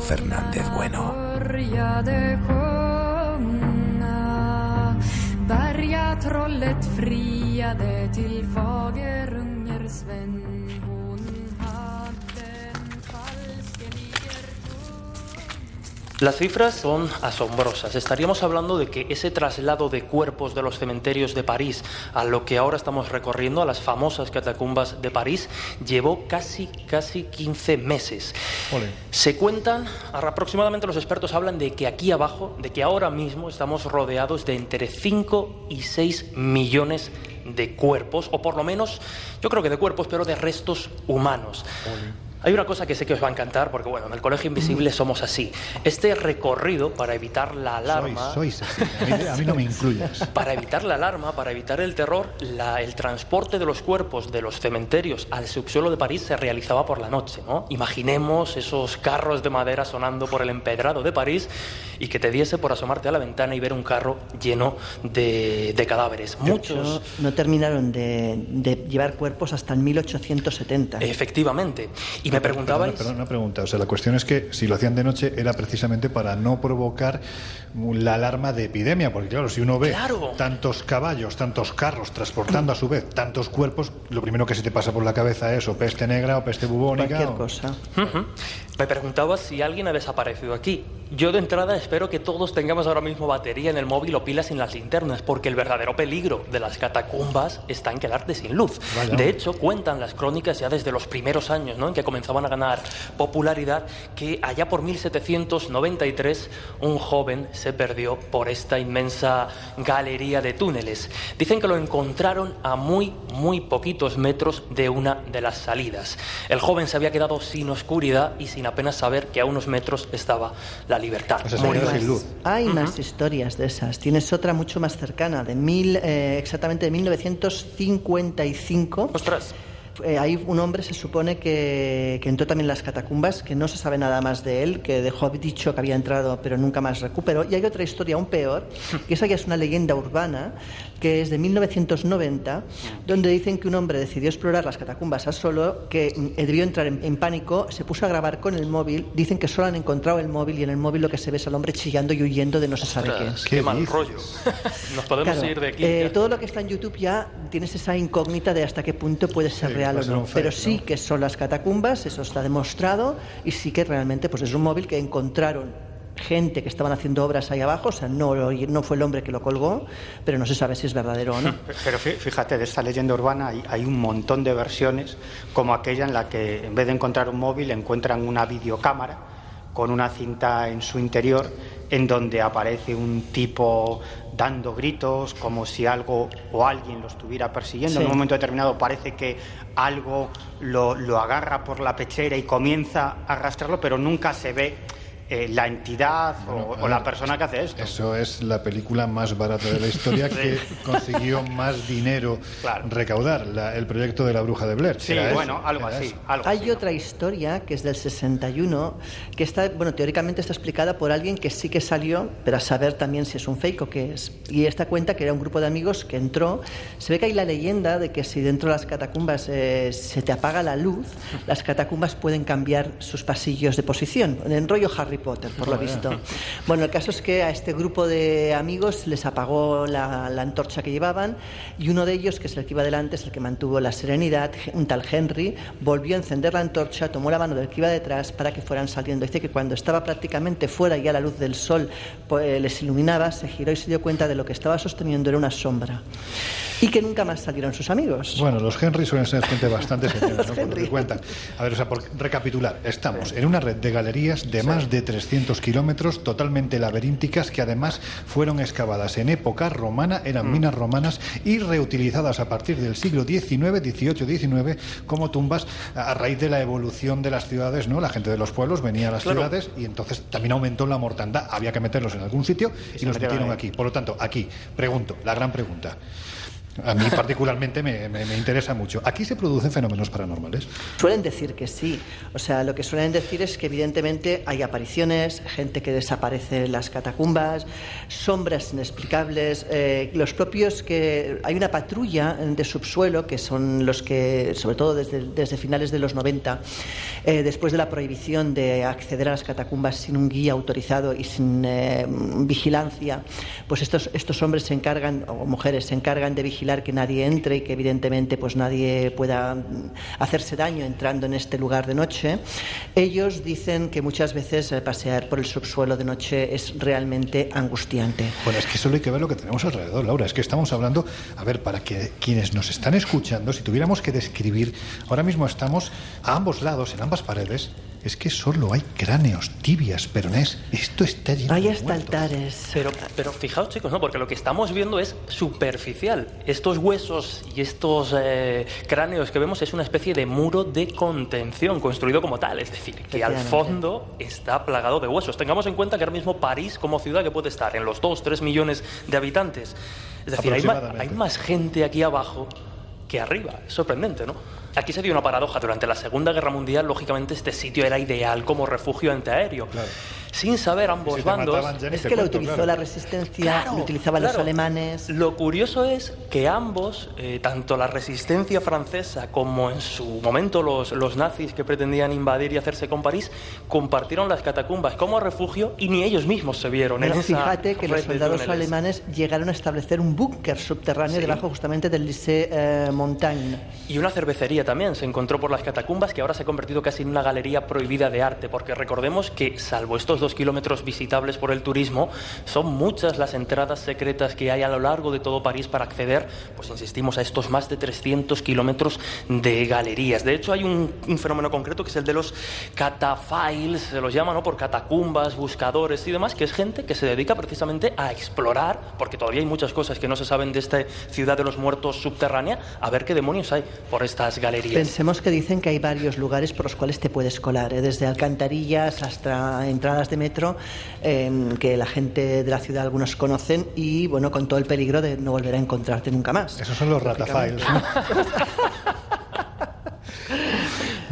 Fernández Bueno. Las cifras son asombrosas. Estaríamos hablando de que ese traslado de cuerpos de los cementerios de París a lo que ahora estamos recorriendo, a las famosas catacumbas de París, llevó casi, casi 15 meses. Se cuentan, aproximadamente los expertos hablan de que aquí abajo, de que ahora mismo estamos rodeados de entre 5 y 6 millones de cuerpos, o por lo menos, yo creo que de cuerpos, pero de restos humanos. Hay una cosa que sé que os va a encantar, porque bueno, en el Colegio Invisible somos así. Este recorrido para evitar la alarma... Sois, A, mí, no me incluyas. Para evitar la alarma, para evitar el terror, el transporte de los cuerpos de los cementerios al subsuelo de París se realizaba por la noche, ¿no? Imaginemos esos carros de madera sonando por el empedrado de París y que te diese por asomarte a la ventana y ver un carro lleno de, cadáveres. Muchos... no terminaron de, de llevar cuerpos hasta el 1870. Efectivamente. Y me preguntabais. Perdón, una pregunta. O sea, la cuestión es que si lo hacían de noche era precisamente para no provocar la alarma de epidemia, porque claro, si uno ve tantos caballos, tantos carros transportando a su vez tantos cuerpos, lo primero que se te pasa por la cabeza es o peste negra o peste bubónica. Cualquier cosa. Me preguntaba si alguien ha desaparecido aquí. Yo de entrada espero que todos tengamos ahora mismo batería en el móvil o pilas en las linternas, porque el verdadero peligro de las catacumbas está en quedarte sin luz. De hecho, cuentan las crónicas ya desde los primeros años, ¿no? en que comenzaban a ganar popularidad, que allá por 1793 un joven se perdió por esta inmensa galería de túneles. Dicen que lo encontraron a muy, muy poquitos metros de una de las salidas. El joven se había quedado sin oscuridad y sin apenas saber que a unos metros estaba la libertad. Hay más historias de esas. Tienes otra mucho más cercana, de mil, eh, exactamente de 1955. Ostras. Eh, hay un hombre, se supone, que, que, entró también en las catacumbas, que no se sabe nada más de él, que dejó dicho que había entrado, pero nunca más recuperó. Y hay otra historia aún peor, que esa ya es una leyenda urbana, que es de 1990, donde dicen que un hombre decidió explorar las catacumbas a solo, que mm, debió entrar en, pánico, se puso a grabar con el móvil, dicen que solo han encontrado el móvil y en el móvil lo que se ve es al hombre chillando y huyendo de no se sabe qué. Qué, mal rollo. Nos podemos ir de aquí. Eh, todo lo que está en YouTube ya tienes esa incógnita de hasta qué punto puede ser real o no. Pero sí que son las catacumbas, eso está demostrado, y sí que realmente pues es un móvil que encontraron gente que estaban haciendo obras ahí abajo, o sea, no, no fue el hombre que lo colgó, pero no se sabe si es verdadero o no. Pero fíjate, de esta leyenda urbana hay, hay, un montón de versiones, como aquella en la que en vez de encontrar un móvil encuentran una videocámara con una cinta en su interior en donde aparece un tipo dando gritos como si algo o alguien lo estuviera persiguiendo. En un momento determinado parece que algo lo, lo agarra por la pechera y comienza a arrastrarlo, pero nunca se ve eh, la entidad o, la persona que hace esto. Eso es la película más barata de la historia que consiguió más dinero recaudar, el proyecto de la bruja de Blair. Sí, bueno, algo así. Hay otra historia que es del 61, que está, bueno, teóricamente está explicada por alguien que sí que salió, pero a saber también si es un fake o qué es. Y esta cuenta que era un grupo de amigos que entró. Se ve que hay la leyenda de que si dentro de las catacumbas eh, se te apaga la luz, las catacumbas pueden cambiar sus pasillos de posición. En rollo Harry Potter, por lo visto. Bueno, el caso es que a este grupo de amigos les apagó la, antorcha que llevaban y uno de ellos, que es el que iba delante, es el que mantuvo la serenidad, un tal Henry, volvió a encender la antorcha, tomó la mano del que iba detrás para que fueran saliendo. Dice que cuando estaba prácticamente fuera y a la luz del sol pues, les iluminaba, se giró y se dio cuenta de lo que estaba sosteniendo era una sombra. Y que nunca más salieron sus amigos. Bueno, los Henry suelen ser gente bastante seria, ¿no? cuentan. A ver, o sea, por recapitular, estamos en una red de galerías de más de 300 kilómetros totalmente laberínticas que además fueron excavadas en época romana, eran mm. minas romanas y reutilizadas a partir del siglo XIX, XVIII, XIX como tumbas a raíz de la evolución de las ciudades, ¿no? La gente de los pueblos venía a las ciudades y entonces también aumentó la mortandad, había que meterlos en algún sitio y, los metieron aquí. Por lo tanto, aquí, pregunto, la gran pregunta. A mí particularmente me, me, interesa mucho. ¿Aquí se producen fenómenos paranormales? Suelen decir que sí. O sea, lo que suelen decir es que evidentemente hay apariciones, gente que desaparece en las catacumbas, sombras inexplicables, eh, los propios que... Hay una patrulla de subsuelo que son los que, sobre todo desde, desde finales de los 90, eh, después de la prohibición de acceder a las catacumbas sin un guía autorizado y sin eh, vigilancia, pues estos, estos hombres se encargan, o mujeres se encargan de vigilar que nadie entre y que evidentemente pues nadie pueda hacerse daño entrando en este lugar de noche. Ellos dicen que muchas veces eh, pasear por el subsuelo de noche es realmente angustiante. Bueno, es que solo hay que ver lo que tenemos alrededor, Laura. Es que estamos hablando, a ver, para que quienes nos están escuchando, si tuviéramos que describir, ahora mismo estamos a ambos lados, en ambas paredes, es que solo hay cráneos, tibias, peronés. Esto está lleno hay de hasta altares. Pero, pero fijaos, chicos, ¿no? porque lo que estamos viendo es superficial. Estos huesos y estos eh, cráneos que vemos es una especie de muro de contención construido como tal. Es decir, que al fondo está plagado de huesos. Tengamos en cuenta que ahora mismo París, como ciudad que puede estar en los 2, 3 millones de habitantes. Es decir, hay hay más gente aquí abajo que arriba. Es sorprendente, ¿no? Aquí se dio una paradoja. Durante la Segunda Guerra Mundial, lógicamente, este sitio era ideal como refugio antiaéreo. Sin saber ambos bandos. Es que lo utilizó la resistencia, lo utilizaban los alemanes. Lo curioso es que ambos, eh, tanto la resistencia francesa como en su momento los, los nazis que pretendían invadir y hacerse con París, compartieron las catacumbas como refugio y ni ellos mismos se vieron en esa Fíjate que los soldados alemanes llegaron a establecer un búnker subterráneo debajo justamente del Lycée eh, Montagne. Y una cervecería también se encontró por las catacumbas que ahora se ha convertido casi en una galería prohibida de arte, porque recordemos que, salvo estos dos kilómetros visitables por el turismo, son muchas las entradas secretas que hay a lo largo de todo París para acceder, pues insistimos, a estos más de 300 kilómetros de galerías. De hecho, hay un, fenómeno concreto que es el de los catafiles, se los llama, ¿no? Por catacumbas, buscadores y demás, que es gente que se dedica precisamente a explorar, porque todavía hay muchas cosas que no se saben de esta ciudad de los muertos subterránea, a ver qué demonios hay por estas galerías. Pensemos que dicen que hay varios lugares por los cuales te puedes colar, ¿eh? desde alcantarillas hasta entradas de metro, em, que la gente de la ciudad algunos conocen y bueno, con todo el peligro de no volver a encontrarte nunca más. Esos son los ratafiles.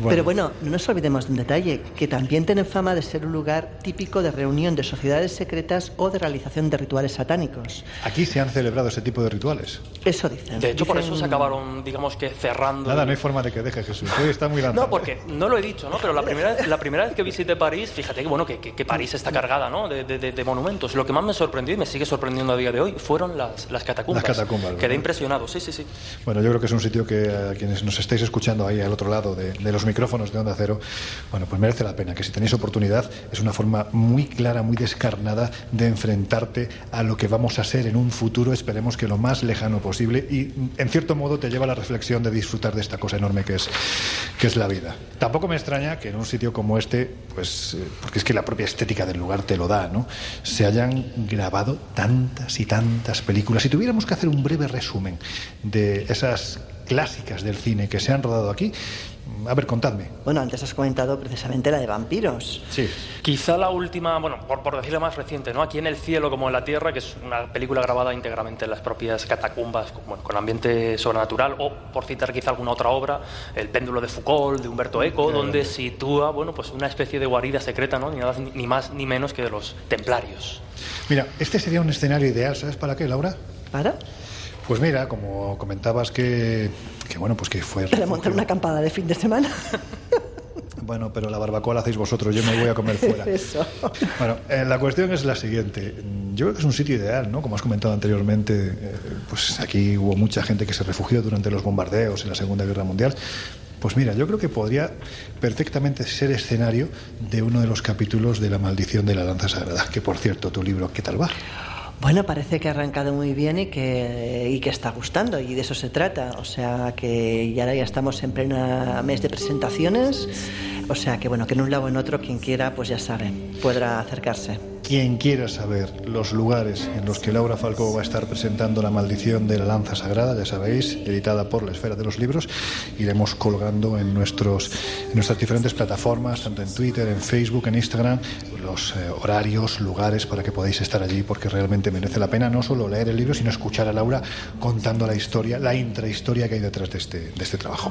Pero bueno, no nos olvidemos de un detalle, que también tienen fama de ser un lugar típico de reunión de sociedades secretas o de realización de rituales satánicos. Aquí se han celebrado ese tipo de rituales. Eso dicen. De hecho, por eso se acabaron, digamos que cerrando. Nada, no hay forma de que deje Jesús. Hoy está muy No, porque no lo he dicho, ¿no? Pero la primera vez, la primera vez que visité París, fíjate que bueno, que, que, París está cargada, ¿no? De, de, monumentos. Lo que más me sorprendió y me sigue sorprendiendo a día de hoy fueron las, las catacumbas. Las catacumbas. Quedé impresionado, sí, sí, sí. Bueno, yo creo que es un sitio que a quienes nos estáis escuchando ahí al otro lado de, de los micrófonos de Onda Cero, bueno, pues merece la pena, que si tenéis oportunidad es una forma muy clara, muy descarnada de enfrentarte a lo que vamos a ser en un futuro, esperemos que lo más lejano posible y en cierto modo te lleva a la reflexión de disfrutar de esta cosa enorme que es, que es la vida. Tampoco me extraña que en un sitio como este, pues, eh, porque es que la propia estética del lugar te lo da, ¿no? Se hayan grabado tantas y tantas películas. Si tuviéramos que hacer un breve resumen de esas clásicas del cine que se han rodado aquí, a ver, contadme. Bueno, antes has comentado precisamente la de vampiros. Sí. Quizá la última, bueno, por, por decirlo más reciente, ¿no? Aquí en el cielo como en la tierra, que es una película grabada íntegramente en las propias catacumbas, con, bueno, con ambiente sobrenatural, o por citar quizá alguna otra obra, El péndulo de Foucault, de Humberto Eco, donde sitúa, bueno, pues una especie de guarida secreta, ¿no? Ni, ni más ni menos que de los templarios. Mira, este sería un escenario ideal, ¿sabes para qué, Laura? ¿Para? Pues mira, como comentabas que, que bueno, pues que fue... Para montar una acampada de fin de semana. Bueno, pero la barbacoa la hacéis vosotros, yo me voy a comer fuera. Eso. Bueno, eh, la cuestión es la siguiente. Yo creo que es un sitio ideal, ¿no? Como has comentado anteriormente, eh, pues aquí hubo mucha gente que se refugió durante los bombardeos en la Segunda Guerra Mundial. Pues mira, yo creo que podría perfectamente ser escenario de uno de los capítulos de La maldición de la lanza sagrada, que por cierto, tu libro, ¿qué tal va? Bueno, parece que ha arrancado muy bien y que, y que está gustando, y de eso se trata. O sea que ya ya estamos en pleno mes de presentaciones. O sea que bueno, que en un lado o en otro, quien quiera, pues ya sabe, podrá acercarse. Quien quiera saber los lugares en los que Laura Falcó va a estar presentando La maldición de la lanza sagrada, ya sabéis, editada por la Esfera de los Libros, iremos colgando en, nuestras diferentes plataformas, tanto en Twitter, en Facebook, en Instagram, los eh, horarios, lugares para que podáis estar allí, porque realmente merece la pena no solo leer el libro, sino escuchar a Laura contando la historia, la intrahistoria que hay detrás de este, de este trabajo.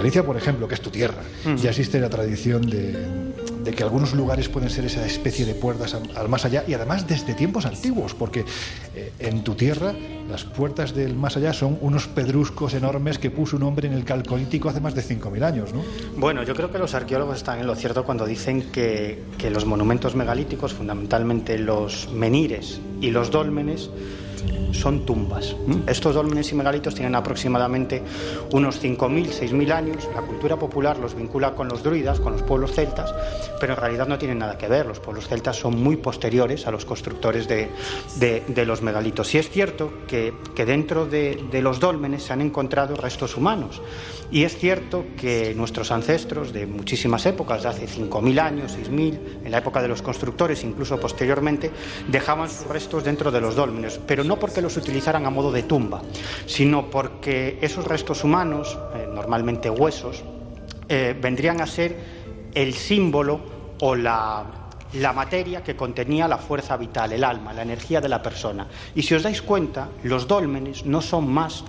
Galicia, por ejemplo, que es tu tierra, mm. ya existe la tradición de, que algunos lugares pueden ser esa especie de puertas al, más allá y además desde tiempos antiguos, porque eh, en tu tierra las puertas del más allá son unos pedruscos enormes que puso un hombre en el calcolítico hace más de 5.000 años, ¿no? Bueno, yo creo que los arqueólogos están en lo cierto cuando dicen que, que los monumentos megalíticos, fundamentalmente los menires y los dólmenes, son tumbas. Estos dólmenes y megalitos tienen aproximadamente unos 5.000, 6.000 años. La cultura popular los vincula con los druidas, con los pueblos celtas, pero en realidad no tienen nada que ver. Los pueblos celtas son muy posteriores a los constructores de, los megalitos. Y es cierto que, dentro de, de los dólmenes se han encontrado restos humanos. Y es cierto que nuestros ancestros de muchísimas épocas, de hace 5.000 años, 6.000, en la época de los constructores, incluso posteriormente, dejaban sus restos dentro de los dólmenes, pero no porque los utilizaran a modo de tumba, sino porque esos restos humanos, eh, normalmente huesos, eh, vendrían a ser el símbolo o la, la materia que contenía la fuerza vital, el alma, la energía de la persona. Y si os dais cuenta, los dólmenes no son más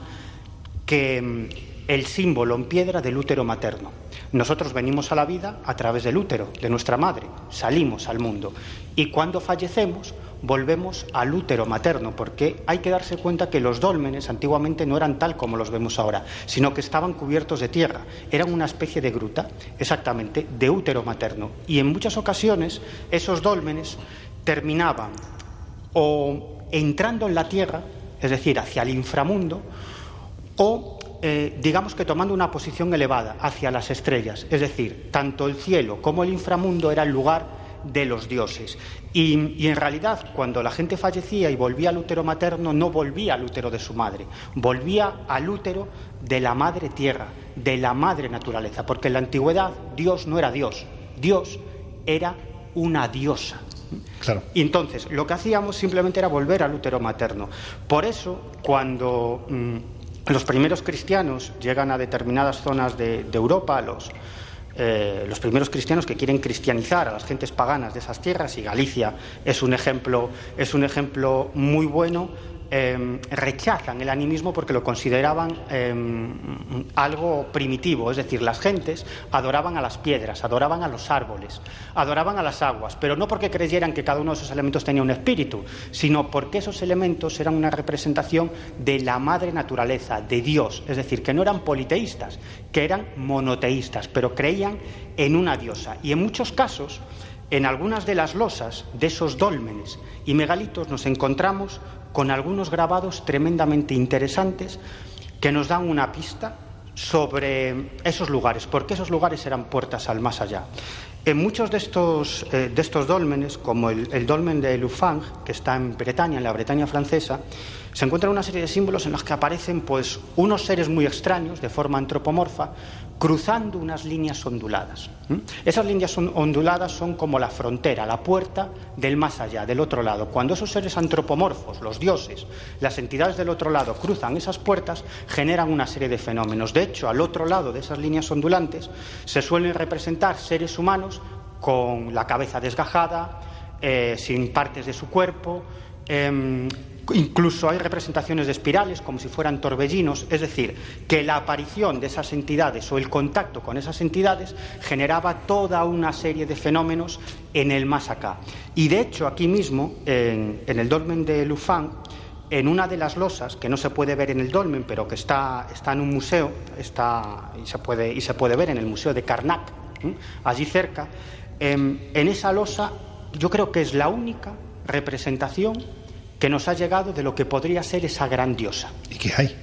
que mm, el símbolo en piedra del útero materno. Nosotros venimos a la vida a través del útero, de nuestra madre, salimos al mundo y cuando fallecemos volvemos al útero materno, porque hay que darse cuenta que los dólmenes antiguamente no eran tal como los vemos ahora, sino que estaban cubiertos de tierra, eran una especie de gruta, exactamente, de útero materno. Y en muchas ocasiones esos dólmenes terminaban o entrando en la tierra, es decir, hacia el inframundo, o eh, digamos que tomando una posición elevada hacia las estrellas, es decir, tanto el cielo como el inframundo era el lugar de los dioses. Y, en realidad, cuando la gente fallecía y volvía al útero materno, no volvía al útero de su madre, volvía al útero de la madre tierra, de la madre naturaleza, porque en la antigüedad Dios no era Dios, Dios era una diosa. Claro. Y entonces, lo que hacíamos simplemente era volver al útero materno. Por eso, cuando. Mm, los primeros cristianos llegan a determinadas zonas de, Europa, los, eh, los primeros cristianos que quieren cristianizar a las gentes paganas de esas tierras, y Galicia es un ejemplo, es un ejemplo muy bueno, Em, rechazan el animismo porque lo consideraban em, algo primitivo, es decir, las gentes adoraban a las piedras, adoraban a los árboles, adoraban a las aguas, pero no porque creyeran que cada uno de esos elementos tenía un espíritu, sino porque esos elementos eran una representación de la madre naturaleza, de Dios, es decir, que no eran politeístas, que eran monoteístas, pero creían en una diosa. Y en muchos casos, en algunas de las losas de esos dólmenes y megalitos nos encontramos con algunos grabados tremendamente interesantes que nos dan una pista sobre esos lugares, porque esos lugares eran puertas al más allá. En muchos de estos, eh, de estos dólmenes, como el, dolmen de Lufang, que está en Bretaña, en la Bretaña francesa, se encuentran una serie de símbolos en los que aparecen pues, unos seres muy extraños, de forma antropomorfa, cruzando unas líneas onduladas. Esas líneas onduladas son como la frontera, la puerta del más allá, del otro lado. Cuando esos seres antropomorfos, los dioses, las entidades del otro lado cruzan esas puertas, generan una serie de fenómenos. De hecho, al otro lado de esas líneas ondulantes se suelen representar seres humanos con la cabeza desgajada, eh, sin partes de su cuerpo, em, Incluso hay representaciones de espirales como si fueran torbellinos, es decir, que la aparición de esas entidades o el contacto con esas entidades generaba toda una serie de fenómenos en el más acá. Y de hecho, aquí mismo, en, el dolmen de Lufang, en una de las losas, que no se puede ver en el dolmen, pero que está, está en un museo, está, y, se puede, y se puede ver en el Museo de Karnak, allí cerca, em, en esa losa yo creo que es la única representación que nos ha llegado de lo que podría ser esa gran diosa. ¿Y qué hay?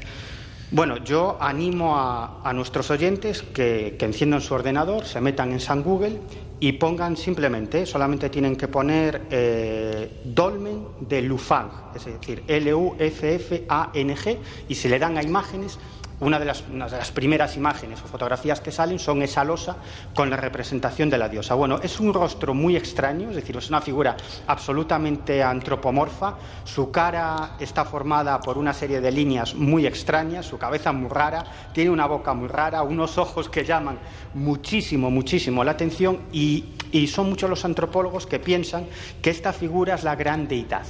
Bueno, yo animo a, nuestros oyentes que, enciendan su ordenador, se metan en San Google y pongan simplemente, solamente tienen que poner eh, Dolmen de Lufang, es decir, L-U-F-F-A-N-G, y se le dan a imágenes una de, las, primeras imágenes o fotografías que salen son esa losa con la representación de la diosa. Bueno, es un rostro muy extraño, es decir, es una figura absolutamente antropomorfa. Su cara está formada por una serie de líneas muy extrañas, su cabeza muy rara, tiene una boca muy rara, unos ojos que llaman muchísimo, muchísimo la atención y, y son muchos los antropólogos que piensan que esta figura es la gran deidad,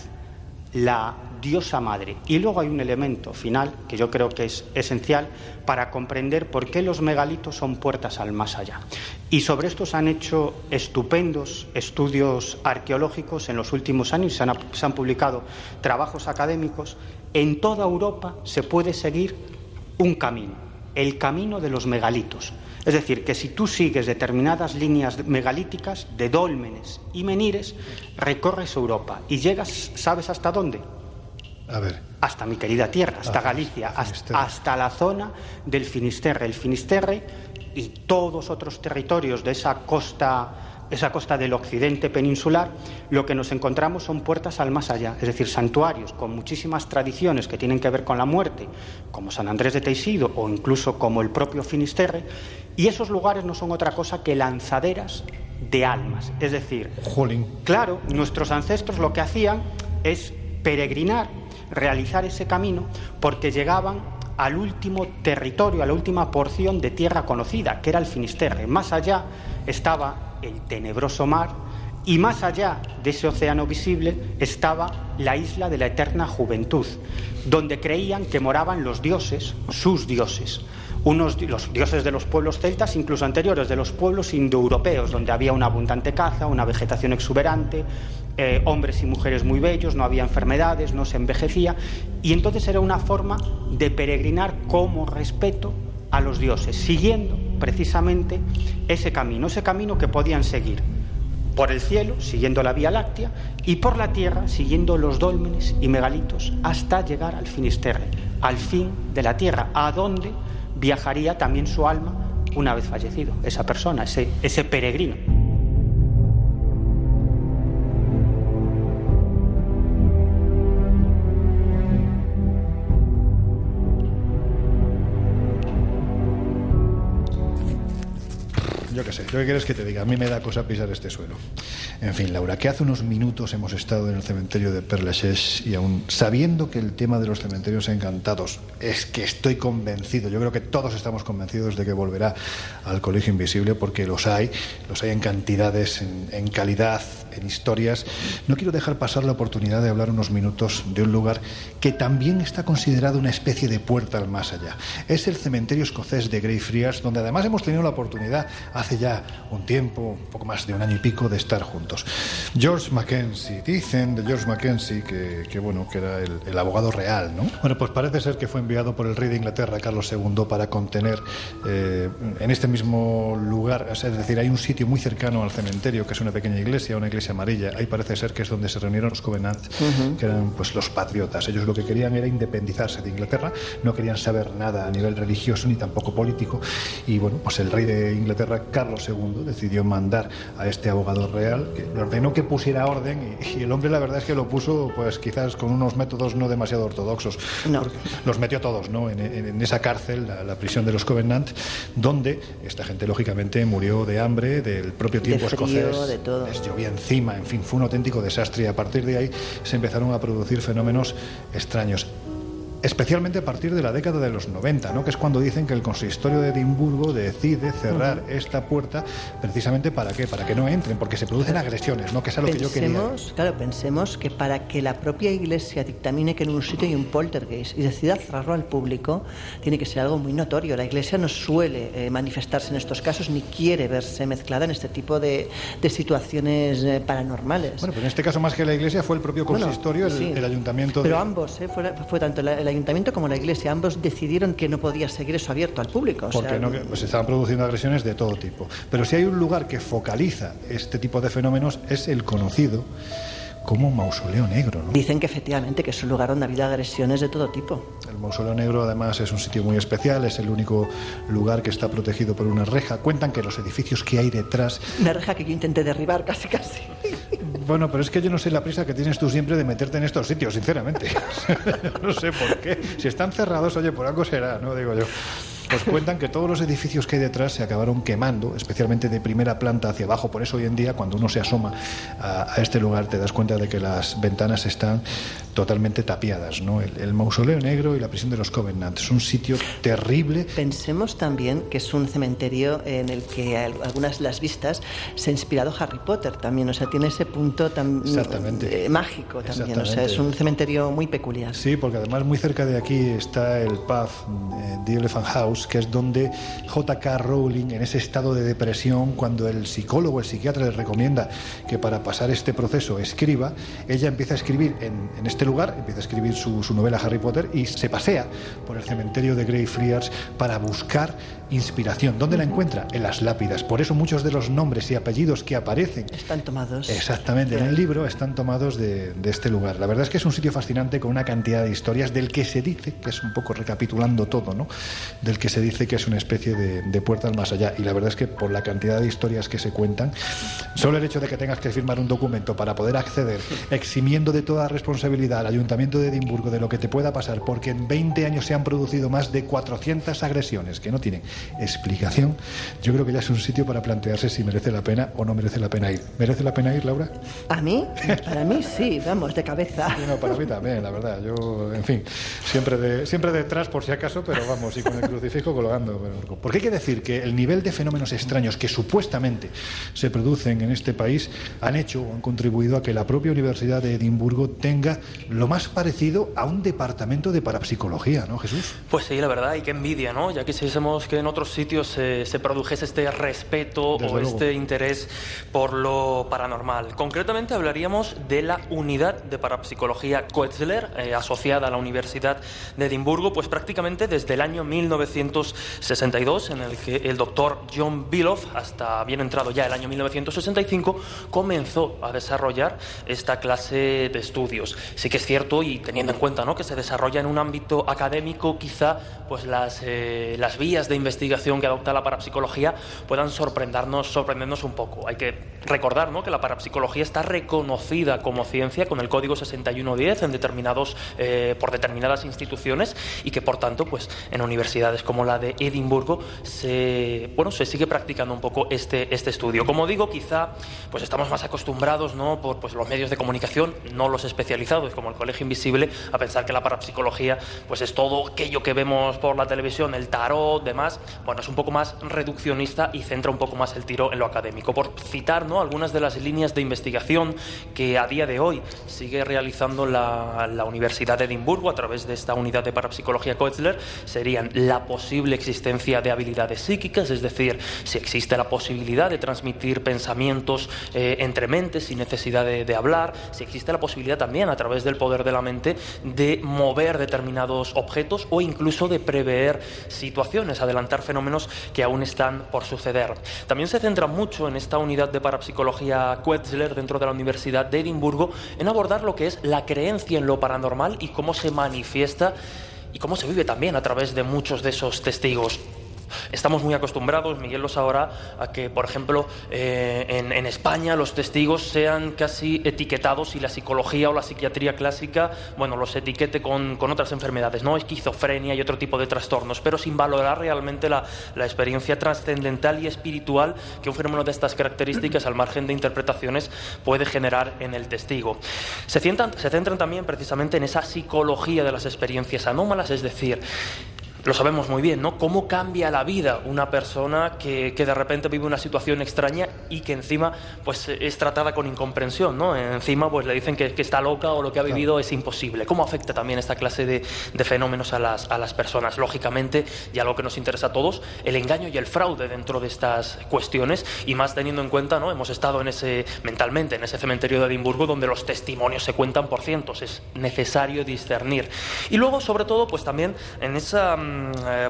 la diosa madre. Y luego hay un elemento final que yo creo que es esencial para comprender por qué los megalitos son puertas al más allá. Y sobre esto se han hecho estupendos estudios arqueológicos en los últimos años, se han, se han publicado trabajos académicos. En toda Europa se puede seguir un camino, el camino de los megalitos. Es decir, que si tú sigues determinadas líneas megalíticas de dólmenes y menires, recorres Europa y llegas, ¿sabes hasta dónde? A ver. Hasta mi querida tierra, hasta Galicia, hasta, hasta, la zona del Finisterre. El Finisterre y todos otros territorios de esa costa, esa costa del occidente peninsular, lo que nos encontramos son puertas al más allá, es decir, santuarios con muchísimas tradiciones que tienen que ver con la muerte, como San Andrés de Teixido o incluso como el propio Finisterre, y esos lugares no son otra cosa que lanzaderas de almas. Es decir, Jolín. claro, nuestros ancestros lo que hacían es peregrinar realizar ese camino porque llegaban al último territorio, a la última porción de tierra conocida, que era el Finisterre. Más allá estaba el tenebroso mar y más allá de ese océano visible estaba la isla de la eterna juventud, donde creían que moraban los dioses, sus dioses. Unos, los dioses de los pueblos celtas, incluso anteriores de los pueblos indoeuropeos, donde había una abundante caza, una vegetación exuberante, eh, hombres y mujeres muy bellos, no había enfermedades, no se envejecía, y entonces era una forma de peregrinar como respeto a los dioses, siguiendo precisamente ese camino, ese camino que podían seguir por el cielo, siguiendo la Vía Láctea, y por la tierra, siguiendo los dólmenes y megalitos, hasta llegar al Finisterre, al fin de la tierra, a donde viajaría también su alma una vez fallecido, esa persona, ese, ese peregrino. Yo qué sé, ¿yo qué quieres que te diga? A mí me da cosa pisar este suelo. En fin, Laura, que hace unos minutos hemos estado en el cementerio de Père y aún sabiendo que el tema de los cementerios encantados es que estoy convencido, yo creo que todos estamos convencidos de que volverá al Colegio Invisible porque los hay, los hay en cantidades, en, en calidad, en historias. No quiero dejar pasar la oportunidad de hablar unos minutos de un lugar que también está considerado una especie de puerta al más allá. Es el cementerio escocés de Greyfriars, donde además hemos tenido la oportunidad hace ya un tiempo, un poco más de un año y pico, de estar juntos. George Mackenzie, dicen de George Mackenzie que, que bueno, que era el, el, abogado real, ¿no? Bueno, pues parece ser que fue enviado por el rey de Inglaterra, Carlos II, para contener eh, en este mismo lugar, es decir, hay un sitio muy cercano al cementerio, que es una pequeña iglesia, una iglesia amarilla, ahí parece ser que es donde se reunieron los Covenant, uh -huh. que eran pues los patriotas. Ellos lo que querían era independizarse de Inglaterra, no querían saber nada a nivel religioso ni tampoco político, y bueno, pues el rey de Inglaterra, Carlos II, decidió mandar a este abogado real, que le ordenó que pusiera orden, y, y, el hombre la verdad es que lo puso, pues quizás con unos métodos no demasiado ortodoxos, no. los metió todos, ¿no? En, en, en esa cárcel, la, la, prisión de los Covenant, donde esta gente lógicamente murió de hambre, del propio tiempo de frío, escocés, de todo. les llovía encima, en fin, fue un auténtico desastre y a partir de ahí se empezaron a producir fenómenos extraños especialmente a partir de la década de los 90, ¿no? que es cuando dicen que el consistorio de Edimburgo decide cerrar uh -huh. esta puerta precisamente para qué, para que no entren, porque se producen agresiones, ¿no? que es a lo pensemos, que yo quería. Claro, pensemos que para que la propia iglesia dictamine que en un sitio hay un poltergeist y decida cerrarlo al público, tiene que ser algo muy notorio. La iglesia no suele eh, manifestarse en estos casos ni quiere verse mezclada en este tipo de, de situaciones eh, paranormales. Bueno, pero en este caso más que la iglesia fue el propio consistorio, bueno, sí. el, el, ayuntamiento. Pero de... ambos, eh, fue, fue tanto la, el ayuntamiento como la iglesia, ambos decidieron que no podía seguir eso abierto al público. O Porque sea, no, pues estaban produciendo agresiones de todo tipo. Pero si hay un lugar que focaliza este tipo de fenómenos es el conocido como mausoleo negro. ¿no? Dicen que efectivamente que es un lugar donde ha habido agresiones de todo tipo. El mausoleo negro además es un sitio muy especial, es el único lugar que está protegido por una reja. Cuentan que los edificios que hay detrás... Una reja que yo intenté derribar casi casi. Bueno, pero es que yo no sé la prisa que tienes tú siempre de meterte en estos sitios, sinceramente. no sé por qué. Si están cerrados, oye, por algo será, ¿no? Digo yo. Pues cuentan que todos los edificios que hay detrás se acabaron quemando, especialmente de primera planta hacia abajo. Por eso hoy en día, cuando uno se asoma a, este lugar, te das cuenta de que las ventanas están totalmente tapiadas. ¿no? El, mausoleo negro y la prisión de los Covenant es un sitio terrible. Pensemos también que es un cementerio en el que algunas de las vistas se ha inspirado Harry Potter también. O sea, tiene ese punto tan eh, mágico también. O sea, es un cementerio muy peculiar. Sí, porque además muy cerca de aquí está el pub eh, The Elephant House que es donde J.K. Rowling, en ese estado de depresión, cuando el psicólogo, el psiquiatra le recomienda que para pasar este proceso escriba, ella empieza a escribir en, este lugar, empieza a escribir su, novela Harry Potter y se pasea por el cementerio de Greyfriars para buscar inspiración. ¿Dónde la encuentra? En las lápidas. Por eso muchos de los nombres y apellidos que aparecen están tomados. Exactamente, en el libro están tomados de, de, este lugar. La verdad es que es un sitio fascinante con una cantidad de historias del que se dice, que es un poco recapitulando todo, ¿no? Del que se dice que es una especie de, puerta al más allá. Y la verdad es que por la cantidad de historias que se cuentan, solo el hecho de que tengas que firmar un documento para poder acceder, eximiendo de toda responsabilidad al Ayuntamiento de Edimburgo de lo que te pueda pasar, porque en 20 años se han producido más de 400 agresiones que no tienen explicación, yo creo que ya es un sitio para plantearse si merece la pena o no merece la pena ir. ¿Merece la pena ir, Laura? ¿A mí? Para mí sí, vamos, de cabeza. no, para mí también, la verdad. Yo, en fin, siempre, de, siempre detrás por si acaso, pero vamos, y con el crucifijo colgando. Porque hay que decir que el nivel de fenómenos extraños que supuestamente se producen en este país han hecho o han contribuido a que la propia Universidad de Edimburgo tenga lo más parecido a un departamento de parapsicología, ¿no, Jesús? Pues sí, la verdad, y qué envidia, ¿no? Ya quisiésemos que en otros sitios se, produjese este respeto o este interés por lo paranormal. Concretamente hablaríamos de la unidad de parapsicología Koetzler, eh, asociada a la Universidad de Edimburgo, pues prácticamente desde el año 1900 1962, en el que el doctor John Biloff, hasta bien entrado ya el año 1965, comenzó a desarrollar esta clase de estudios. Sí que es cierto, y teniendo en cuenta ¿no? que se desarrolla en un ámbito académico, quizá pues las, eh, las vías de investigación que adopta la parapsicología puedan sorprendernos, sorprendernos un poco. Hay que recordar ¿no? que la parapsicología está reconocida como ciencia con el código 6110 en determinados, eh, por determinadas instituciones y que por tanto pues, en universidades como la de Edimburgo, se, bueno, se sigue practicando un poco este, este estudio. Como digo, quizá pues estamos más acostumbrados ¿no? por pues, los medios de comunicación, no los especializados, como el Colegio Invisible, a pensar que la parapsicología pues, es todo aquello que vemos por la televisión, el tarot, demás. Bueno, es un poco más reduccionista y centra un poco más el tiro en lo académico. Por citar ¿no? algunas de las líneas de investigación que a día de hoy sigue realizando la, la Universidad de Edimburgo a través de esta unidad de parapsicología Koetzler, serían la posibilidad posible existencia de habilidades psíquicas, es decir, si existe la posibilidad de transmitir pensamientos eh, entre mentes sin necesidad de, hablar, si existe la posibilidad también a través del poder de la mente de mover determinados objetos o incluso de prever situaciones, adelantar fenómenos que aún están por suceder. También se centra mucho en esta unidad de parapsicología Quetzler dentro de la Universidad de Edimburgo en abordar lo que es la creencia en lo paranormal y cómo se manifiesta cómo se vive también a través de muchos de esos testigos. Estamos muy acostumbrados, Miguel lo sabrá, a que, por ejemplo, eh, en, España los testigos sean casi etiquetados y la psicología o la psiquiatría clásica, bueno, los etiquete con, otras enfermedades, ¿no? Esquizofrenia y otro tipo de trastornos, pero sin valorar realmente la, experiencia trascendental y espiritual que un fenómeno de estas características, al margen de interpretaciones, puede generar en el testigo. Se se centran también precisamente en esa psicología de las experiencias anómalas, es decir, lo sabemos muy bien, ¿no? Cómo cambia la vida una persona que, de repente vive una situación extraña y que encima pues es tratada con incomprensión, ¿no? Encima pues le dicen que, está loca o lo que ha vivido es imposible. ¿Cómo afecta también esta clase de, fenómenos a las, a las personas? Lógicamente, y algo que nos interesa a todos, el engaño y el fraude dentro de estas cuestiones y más teniendo en cuenta, ¿no? Hemos estado en ese, mentalmente, en ese cementerio de Edimburgo donde los testimonios se cuentan por cientos, es necesario discernir. Y luego, sobre todo, pues también en esa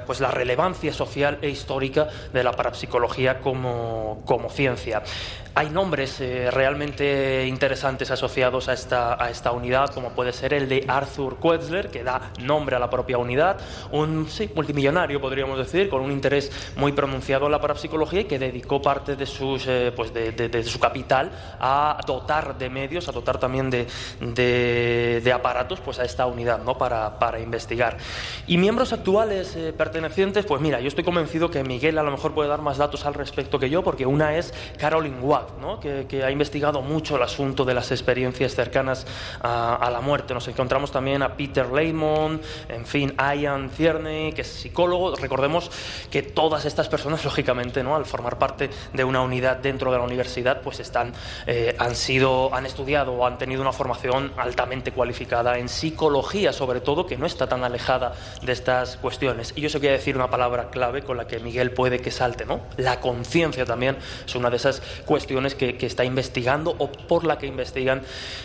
pues la relevancia social e histórica de la parapsicología como, como ciencia. Hay nombres eh, realmente interesantes asociados a esta, a esta unidad, como puede ser el de Arthur Quetzler, que da nombre a la propia unidad, un sí, multimillonario, podríamos decir, con un interés muy pronunciado en la parapsicología y que dedicó parte de, sus, eh, pues de, su capital a dotar de medios, a dotar también de, de aparatos pues a esta unidad ¿no? para, para investigar. Y miembros actuales eh, pertenecientes, pues mira, yo estoy convencido que Miguel a lo mejor puede dar más datos al respecto que yo, porque una es Caroline Watt, que, ha investigado mucho el asunto de las experiencias cercanas a, la muerte. Nos encontramos también a Peter Lehman, en fin, Ian Tierney, que es psicólogo. Recordemos que todas estas personas, lógicamente, ¿no? al formar parte de una unidad dentro de la universidad, pues están, eh, han sido, han estudiado o han tenido una formación altamente cualificada en psicología, sobre todo, que no está tan alejada de estas cuestiones. Y yo se quiero decir una palabra clave con la que Miguel puede que salte, ¿no? La conciencia también es una de esas cuestiones que, está investigando o por la que investigan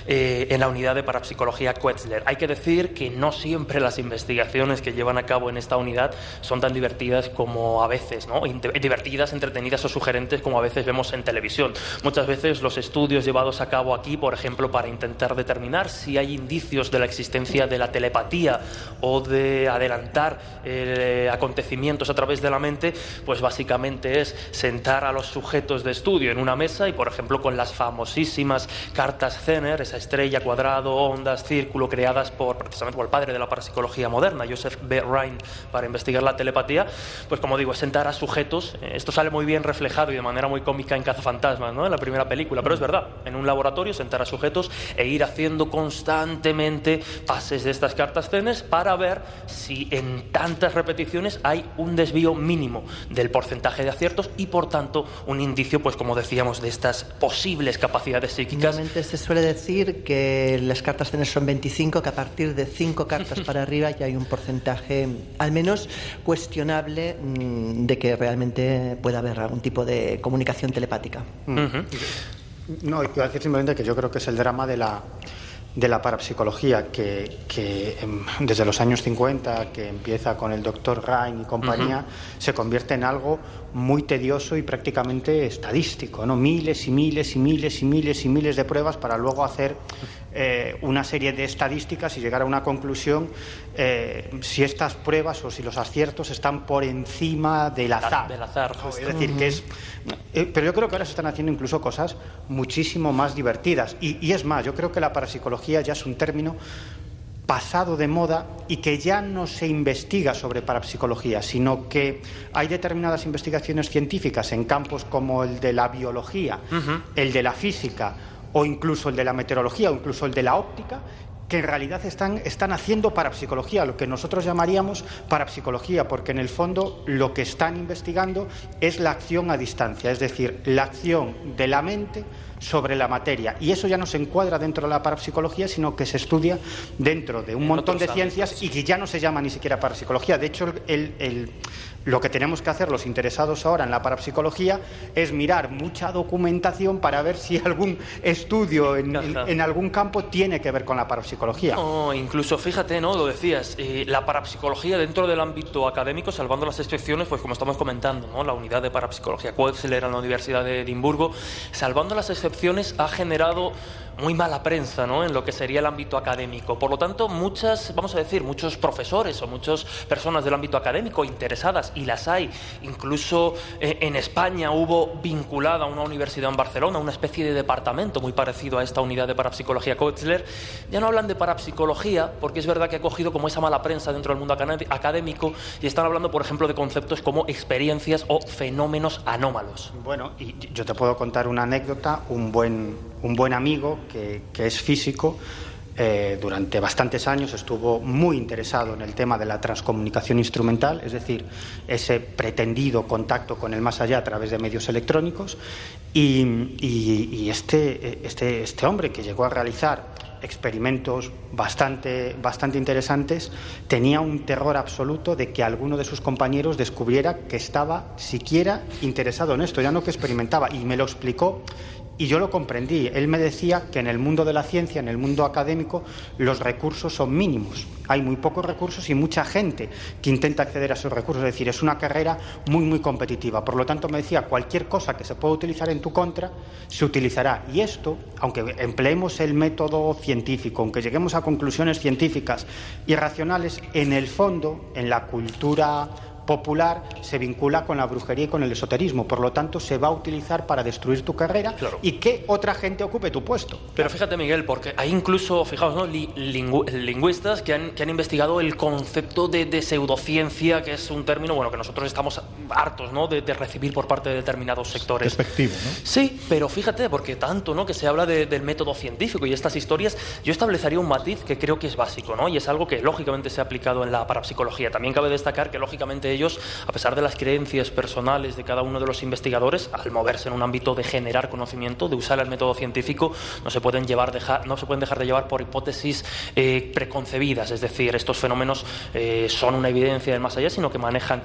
eh, en la unidad de parapsicología Quetzler. Hay que decir que no siempre las investigaciones que llevan a cabo en esta unidad son tan divertidas como a veces, ¿no? divertidas, entretenidas o sugerentes como a veces vemos en televisión. Muchas veces los estudios llevados a cabo aquí, por ejemplo, para intentar determinar si hay indicios de la existencia de la telepatía o de adelantar eh, acontecimientos a través de la mente, pues básicamente es sentar a los sujetos de estudio en una mesa y, por ejemplo, con las famosísimas cartas Zener, esa estrella, cuadrado, ondas, círculo, creadas por precisamente por el padre de la parapsicología moderna, Joseph B. Rhine, para investigar la telepatía, pues como digo, sentar a sujetos. Eh, esto sale muy bien reflejado y de manera muy cómica en Cazafantasmas, ¿no? en la primera película, pero es verdad, en un laboratorio sentar a sujetos e ir haciendo constantemente pases de estas cartas Zener para ver si en tantas repeticiones hay un desvío mínimo del porcentaje de aciertos y, por tanto, un indicio, pues como decíamos, de estas posibles capacidades psíquicas. Normalmente se suele decir que las cartas tener son 25, que a partir de 5 cartas para arriba ya hay un porcentaje al menos cuestionable mm, de que realmente pueda haber algún tipo de comunicación telepática. No, quiero decir simplemente que yo creo que es el drama de la de la parapsicología que, que em, desde los años 50, que empieza con el doctor Ryan y compañía, se convierte en algo muy tedioso y prácticamente estadístico, ¿no? Miles y miles y miles y miles y miles de pruebas para luego hacer eh, una serie de estadísticas y llegar a una conclusión eh, si estas pruebas o si los aciertos están por encima del azar. Del azar Es decir, que es. Eh, pero yo creo que ahora se están haciendo incluso cosas muchísimo más divertidas. Y, y es más, yo creo que la parapsicología ya es un término pasado de moda y que ya no se investiga sobre parapsicología, sino que hay determinadas investigaciones científicas en campos como el de la biología, el de la física o incluso el de la meteorología o incluso el de la óptica que en realidad están, están haciendo parapsicología, lo que nosotros llamaríamos parapsicología, porque en el fondo lo que están investigando es la acción a distancia, es decir, la acción de la mente sobre la materia. Y eso ya no se encuadra dentro de la parapsicología, sino que se estudia dentro de un montón de ciencias y que ya no se llama ni siquiera parapsicología. De hecho, el, lo que tenemos que hacer los interesados ahora en la parapsicología es mirar mucha documentación para ver si algún estudio en, algún campo tiene que ver con la parapsicología. No, incluso fíjate, ¿no? Lo decías, eh, la parapsicología dentro del ámbito académico, salvando las excepciones, pues como estamos comentando, ¿no? La unidad de parapsicología Quetzler en la Universidad de Edimburgo, salvando las excepciones, ha generado muy mala prensa ¿no? en lo que sería el ámbito académico. Por lo tanto, muchas, vamos a decir, muchos profesores o muchas personas del ámbito académico interesadas, y las hay, incluso eh, en España hubo vinculada a una universidad en Barcelona, una especie de departamento muy parecido a esta unidad de parapsicología Kotzler, ya no hablan de parapsicología, porque es verdad que ha cogido como esa mala prensa dentro del mundo académico, y están hablando, por ejemplo, de conceptos como experiencias o fenómenos anómalos. Bueno, y yo te puedo contar una anécdota, un buen, un buen amigo, que, es físico, eh, durante bastantes años estuvo muy interesado en el tema de la transcomunicación instrumental, es decir, ese pretendido contacto con el más allá a través de medios electrónicos. Y, este, este, este, hombre que llegó a realizar experimentos bastante, bastante interesantes, tenía un terror absoluto de que alguno de sus compañeros descubriera que estaba siquiera interesado en esto, ya no que experimentaba. Y me lo explicó y yo lo comprendí. Él me decía que en el mundo de la ciencia, en el mundo académico, los recursos son mínimos. Hay muy pocos recursos y mucha gente que intenta acceder a esos recursos. Es decir, es una carrera muy, muy competitiva. Por lo tanto, me decía, cualquier cosa que se pueda utilizar en tu contra, se utilizará. Y esto, aunque empleemos el método científico, aunque lleguemos a conclusiones científicas y racionales, en el fondo, en la cultura popular se vincula con la brujería y con el esoterismo. Por lo tanto, se va a utilizar para destruir tu carrera y que otra gente ocupe tu puesto. Pero fíjate, Miguel, porque hay incluso, fijaos, ¿no? lingüistas que han, que han, investigado el concepto de, pseudociencia, que es un término bueno que nosotros estamos hartos ¿no? de, recibir por parte de determinados sectores. Despectivo, ¿no? Sí, pero fíjate, porque tanto ¿no? que se habla del método científico y estas historias, yo establecería un matiz que creo que es básico, ¿no? Y es algo que lógicamente se ha aplicado en la parapsicología. También cabe destacar que lógicamente ellos, a pesar de las creencias personales de cada uno de los investigadores, al moverse en un ámbito de generar conocimiento, de usar el método científico, no se pueden, llevar, dejar, no se pueden dejar de llevar por hipótesis eh, preconcebidas, es decir, estos fenómenos eh, son una evidencia del más allá, sino que manejan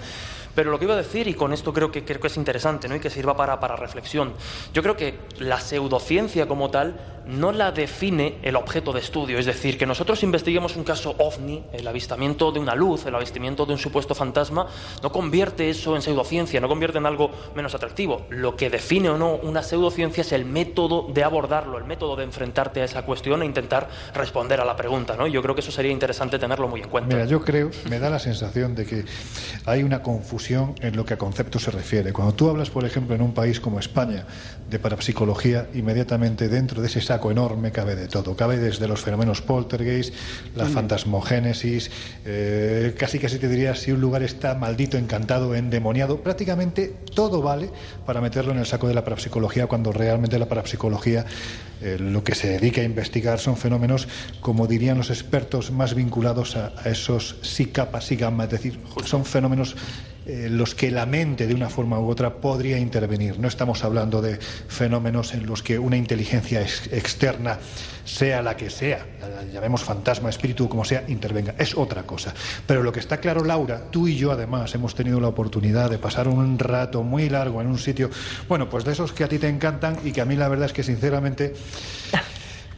pero lo que iba a decir, y con esto creo que, creo que es interesante ¿no? y que sirva para, para reflexión, yo creo que la pseudociencia como tal no la define el objeto de estudio. Es decir, que nosotros investiguemos un caso ovni, el avistamiento de una luz, el avistamiento de un supuesto fantasma, no convierte eso en pseudociencia, no convierte en algo menos atractivo. Lo que define o no una pseudociencia es el método de abordarlo, el método de enfrentarte a esa cuestión e intentar responder a la pregunta. ¿no? Yo creo que eso sería interesante tenerlo muy en cuenta. Mira, yo creo, me da la sensación de que hay una confusión en lo que a concepto se refiere. Cuando tú hablas, por ejemplo, en un país como España de parapsicología, inmediatamente dentro de ese saco enorme cabe de todo. Cabe desde los fenómenos poltergeist, la fantasmogénesis, eh, casi casi te diría si un lugar está maldito, encantado, endemoniado. Prácticamente todo vale para meterlo en el saco de la parapsicología cuando realmente la parapsicología eh, lo que se dedica a investigar son fenómenos, como dirían los expertos, más vinculados a, a esos sí capas, sí gamma, es decir, son fenómenos eh, los que la mente de una forma u otra podría intervenir. No estamos hablando de fenómenos en los que una inteligencia externa, sea la que sea, llamemos fantasma, espíritu, como sea, intervenga. Es otra cosa. Pero lo que está claro, Laura, tú y yo además hemos tenido la oportunidad de pasar un rato muy largo en un sitio, bueno, pues de esos que a ti te encantan y que a mí la verdad es que sinceramente...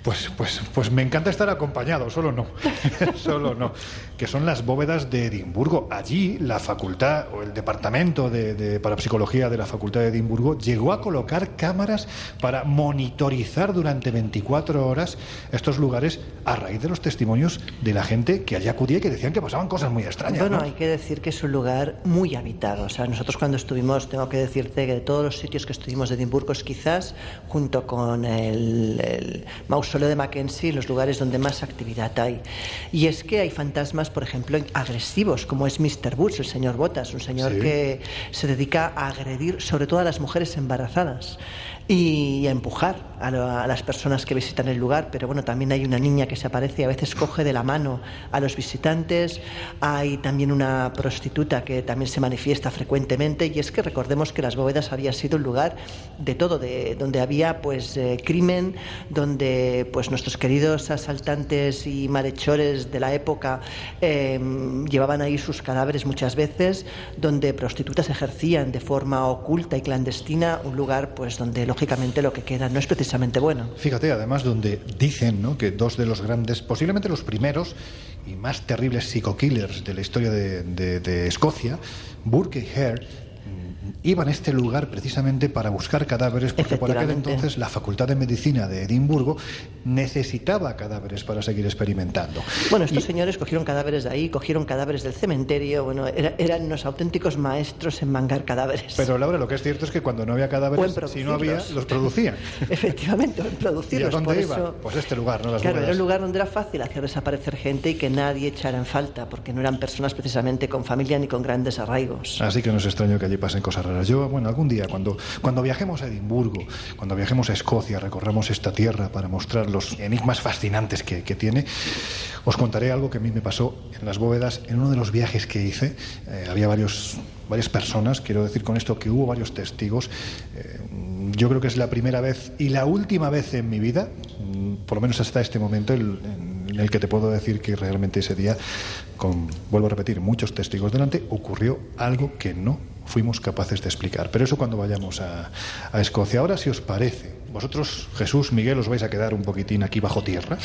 Pues, pues, pues me encanta estar acompañado, solo no, solo no, que son las bóvedas de Edimburgo. Allí la facultad o el departamento de, parapsicología de la facultad de Edimburgo llegó a colocar cámaras para monitorizar durante 24 horas estos lugares a raíz de los testimonios de la gente que allí acudía y que decían que pasaban cosas muy extrañas. Bueno, hay que decir que es un lugar muy habitado. O sea, nosotros cuando estuvimos, tengo que decirte que de todos los sitios que estuvimos de Edimburgo es quizás, junto con el, el Solo de Mackenzie los lugares donde más actividad hay. Y es que hay fantasmas, por ejemplo, agresivos, como es Mr. Boots, el señor Botas, un señor que se dedica a agredir sobre todo a las mujeres embarazadas y a empujar a, las personas que visitan el lugar, pero bueno, también hay una niña que se aparece y a veces coge de la mano a los visitantes, hay también una prostituta que también se manifiesta frecuentemente. Y es que recordemos que las bóvedas había sido un lugar de todo, de donde había pues eh, crimen, donde pues nuestros queridos asaltantes y malhechores de la época em, llevaban ahí sus cadáveres muchas veces, donde prostitutas ejercían de forma oculta y clandestina un lugar pues donde lógicamente lo que queda no es precisamente bueno. Fíjate, además, donde dicen ¿no? que dos de los grandes, posiblemente los primeros y más terribles psico-killers de la historia de, de Escocia, Burke y Hare, iban a este lugar precisamente para buscar cadáveres, porque por aquel entonces la Facultad de Medicina de Edimburgo necesitaba cadáveres para seguir experimentando. Bueno, estos señores cogieron cadáveres de ahí, cogieron cadáveres del cementerio, bueno, eran unos auténticos maestros en mangar cadáveres. Pero Laura, lo que es cierto es que cuando no había cadáveres, si no había, los producían. Efectivamente, en producirlos. ¿Y a dónde iba? Pues este lugar, ¿no? claro, era un lugar donde era fácil hacer desaparecer gente y que nadie echara en falta, porque no eran personas precisamente con familia ni con grandes arraigos. Así que no es extraño que allí pasen cosas yo, bueno, algún día, cuando, cuando viajemos a Edimburgo, cuando viajemos a Escocia, recorremos esta tierra para mostrar los enigmas fascinantes que, tiene, os contaré algo que a mí me pasó en las bóvedas en uno de los viajes que hice. Eh, había varios, varias personas, quiero decir con esto que hubo varios testigos. Eh, yo creo que es la primera vez y la última vez en mi vida, mm, por lo menos hasta este momento, en el que te puedo decir que realmente ese día, con, vuelvo a repetir, muchos testigos delante, ocurrió algo que no fuimos capaces de explicar. Pero eso cuando vayamos a, Escocia. Ahora, si os parece, vosotros, Jesús, Miguel, os vais a quedar un poquitín aquí bajo tierra.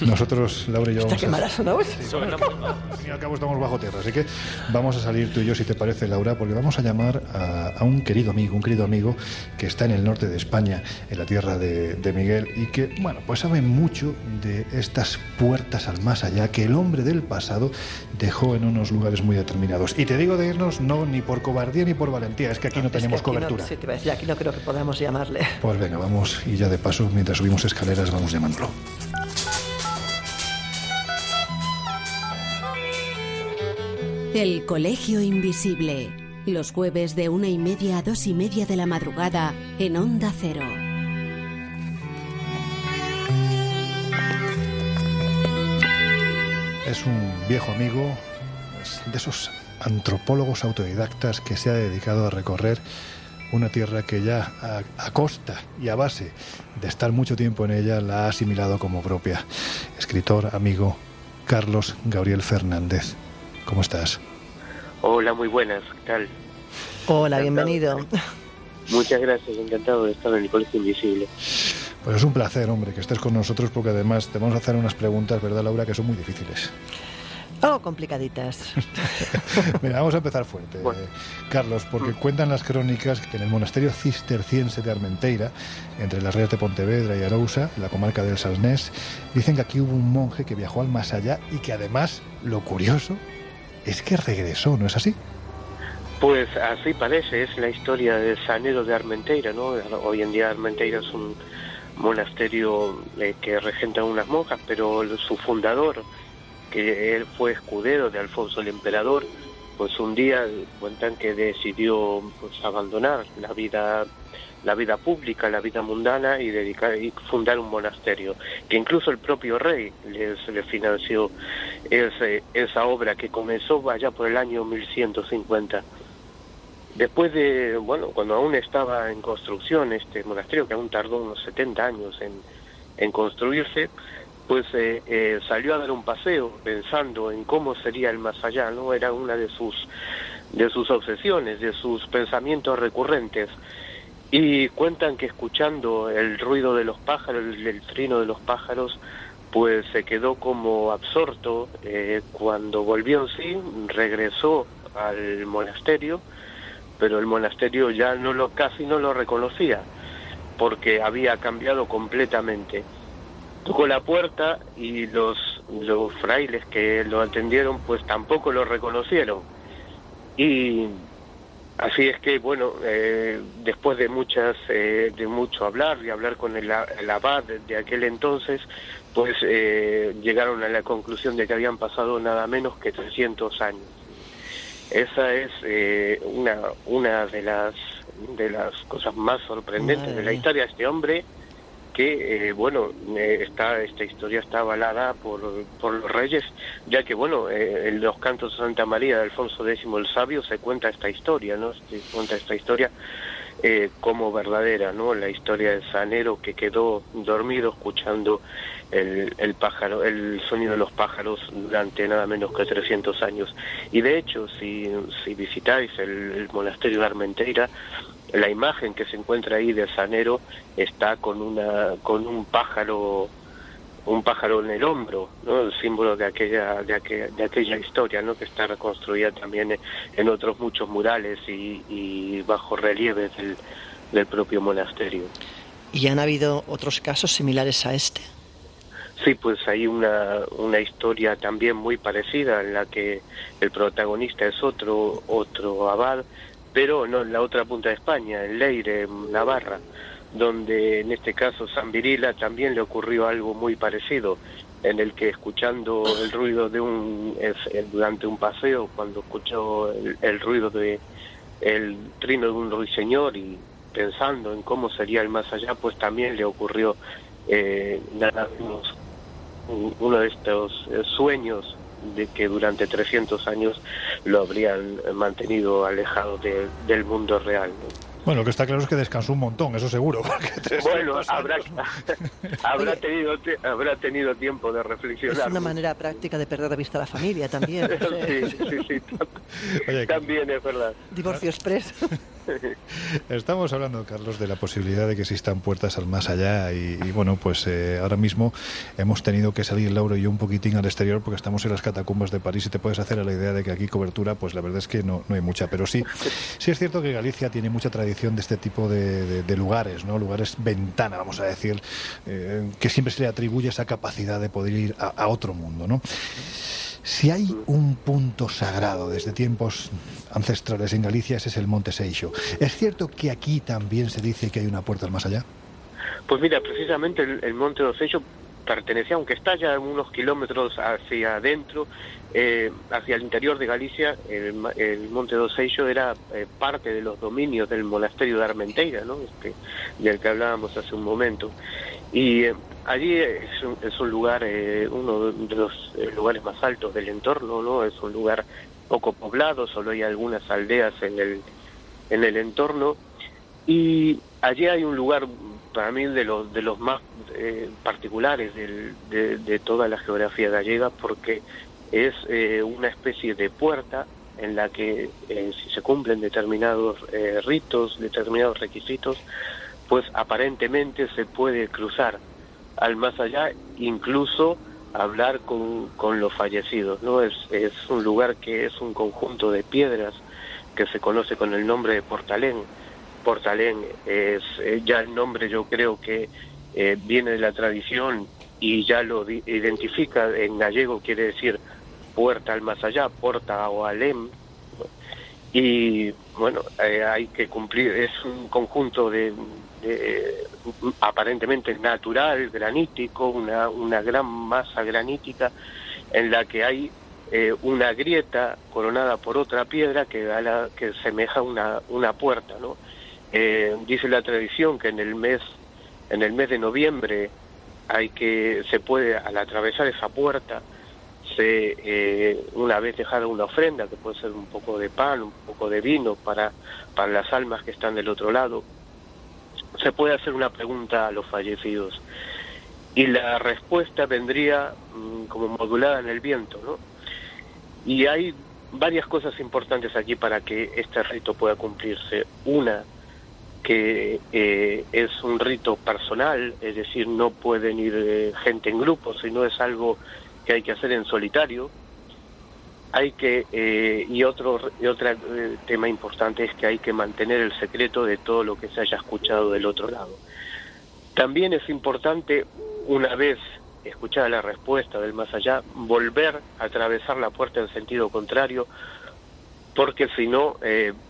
Nosotros, Laura y yo vamos a... Sí, al fin y al cabo estamos bajo tierra, así que vamos a salir tú y yo, si te parece, Laura, porque vamos a llamar a, un querido amigo, un querido amigo que está en el norte de España, en la tierra de, de Miguel, y que, bueno, pues sabe mucho de estas puertas al más allá que el hombre del pasado dejó en unos lugares muy determinados. Y te digo de irnos no ni por cobardía ni por valentía, es que aquí no, tenemos cobertura. sí, te voy a decir, aquí no creo que podamos llamarle. Pues venga, vamos y ya de paso, mientras subimos escaleras, vamos llamándolo. El Colegio Invisible. Los jueves de una y media a dos y media de la madrugada en Onda Cero. Es un viejo amigo, de esos antropólogos autodidactas que se ha dedicado a recorrer una tierra que ya a, costa y a base de estar mucho tiempo en ella la ha asimilado como propia. Escritor, amigo, Carlos Gabriel Fernández. ¿Cómo estás? Hola, muy buenas, ¿qué tal? Hola, bienvenido. Muchas gracias, encantado de estar en el Colegio Invisible. Pues es un placer, hombre, que estés con nosotros porque además te vamos a hacer unas preguntas, ¿verdad, Laura?, que son muy difíciles. Oh, complicaditas. Mira, vamos a empezar fuerte, Carlos, porque mm. cuentan las crónicas que en el monasterio cisterciense de Armenteira, entre las rías de Pontevedra y Arousa, en la comarca del Salnés, dicen que aquí hubo un monje que viajó al más allá y que además, lo curioso, es que regresó, ¿no es así? Pues así parece, es la historia del sanero de Armenteira, ¿no? Hoy en día Armenteira es un monasterio eh, que regentan unas monjas, pero su fundador, que él fue escudero de Alfonso el Emperador, pues un día cuentan que decidió pues abandonar la vida la vida pública, la vida mundana y dedicar y fundar un monasterio, que incluso el propio rey les, le financió ese, esa obra que comenzó allá por el año 1150. Después de, bueno, cuando aún estaba en construcción este monasterio, que aún tardó unos 70 años en, en construirse, pues eh, eh, salió a dar un paseo pensando en cómo sería el más allá, ¿no? Era una de sus, de sus obsesiones, de sus pensamientos recurrentes. Y cuentan que escuchando el ruido de los pájaros, el, trino de los pájaros, pues se quedó como absorto. Eh, cuando volvió en sí, regresó al monasterio, pero el monasterio ya no lo, casi no lo reconocía, porque había cambiado completamente tocó la puerta y los, los frailes que lo atendieron pues tampoco lo reconocieron. Y así es que, bueno, eh, después de muchas, eh, de mucho hablar y hablar con el, abad de, aquel entonces, pues eh, llegaron a la conclusión de que habían pasado nada menos que 300 años. Esa es una, una de las de las cosas más sorprendentes de la historia de este hombre que eh, bueno eh, esta historia está avalada por, por los reyes ya que bueno eh, en los cantos de Santa María de Alfonso X el Sabio se cuenta esta historia no se cuenta esta historia como verdadera no la historia del sanero que quedó dormido escuchando el, el pájaro el sonido de los pájaros durante nada menos que 300 años. Y de hecho si, si visitáis el, el monasterio de Armenteira la imagen que se encuentra ahí de Sanero está con una con un pájaro un pájaro en el hombro, ¿no? el símbolo de aquella de, aquella, historia, ¿no? que está reconstruida también en otros muchos murales y, y bajo relieves del, del propio monasterio. ¿Y han habido otros casos similares a este? Sí, pues hay una, una historia también muy parecida en la que el protagonista es otro otro abad pero no en la otra punta de España, en Leire, en Navarra, donde en este caso San Virila también le ocurrió algo muy parecido, en el que escuchando el ruido de un durante un paseo, cuando escuchó el, ruido de el trino de un ruiseñor y pensando en cómo sería el más allá, pues también le ocurrió eh, uno de estos eh, sueños de que durante 300 años lo habrían mantenido alejado del mundo real. Bueno, lo que está claro es que descansó un montón, eso seguro. Bueno, habrá, habrá, tenido, habrá tenido tiempo de reflexionar. Es una manera práctica de perder de vista a la familia también. sí, sí, sí, también es verdad. Divorcio express. Estamos hablando, Carlos, de la posibilidad de que existan puertas al más allá y, bueno, pues eh, ahora mismo hemos tenido que salir Lauro y yo un poquitín al exterior porque estamos en las catacumbas de París y te puedes hacer a la idea de que aquí cobertura, pues la verdad es que no, no hay mucha, pero sí, sí es cierto que Galicia tiene mucha tradición de este tipo de, lugares, ¿no? Lugares ventana, vamos a decir, eh, que siempre se le atribuye esa capacidad de poder ir a, a otro mundo, ¿no? Si hay un punto sagrado desde tiempos ancestrales en Galicia, es el Monte Seixo. ¿Es cierto que aquí también se dice que hay una puerta al más allá? Pues mira, precisamente el, Monte Seixo pertenecía, aunque está ya unos kilómetros hacia adentro, eh, hacia el interior de Galicia, el, Monte do Seixo era eh, parte de los dominios del monasterio de Armenteira, ¿no? Este, del que hablábamos hace un momento. Y eh, allí es un, lugar, eh, uno de los eh, lugares más altos del entorno, ¿no? Es un lugar poco poblado, solo hay algunas aldeas en el, en el entorno. Y allí hay un lugar, para mí, de los, de los más particulares de, de, toda la geografía gallega, porque es una especie de puerta en la que, si se cumplen determinados ritos, determinados requisitos, pues aparentemente se puede cruzar al más allá, incluso hablar con, con los fallecidos, ¿no? Es, es un lugar que es un conjunto de piedras que se conoce con el nombre de Portalén. Portalén es eh, ya el nombre yo creo que eh, viene de la tradición y ya lo identifica en gallego quiere decir puerta al más allá, porta o alem, y bueno, eh, hay que cumplir, es un conjunto de, aparentemente natural, granítico, una, una gran masa granítica en la que hay eh, una grieta coronada por otra piedra que, da la, que semeja una, una puerta, ¿no? Eh, dice la tradición que en el mes en el mes de noviembre hay que se puede al atravesar esa puerta se eh, una vez dejada una ofrenda que puede ser un poco de pan un poco de vino para para las almas que están del otro lado se puede hacer una pregunta a los fallecidos y la respuesta vendría mm, como modulada en el viento, ¿no? Y hay varias cosas importantes aquí para que este rito pueda cumplirse. Una, que eh, es un rito personal, es decir, no pueden ir eh, gente en grupo, sino es algo que hay que hacer en solitario, hay que eh, y otro y otro eh, tema importante es que hay que mantener el secreto de todo lo que se haya escuchado del otro lado. También es importante una vez escuchada la respuesta del más allá volver a atravesar la puerta en sentido contrario porque si no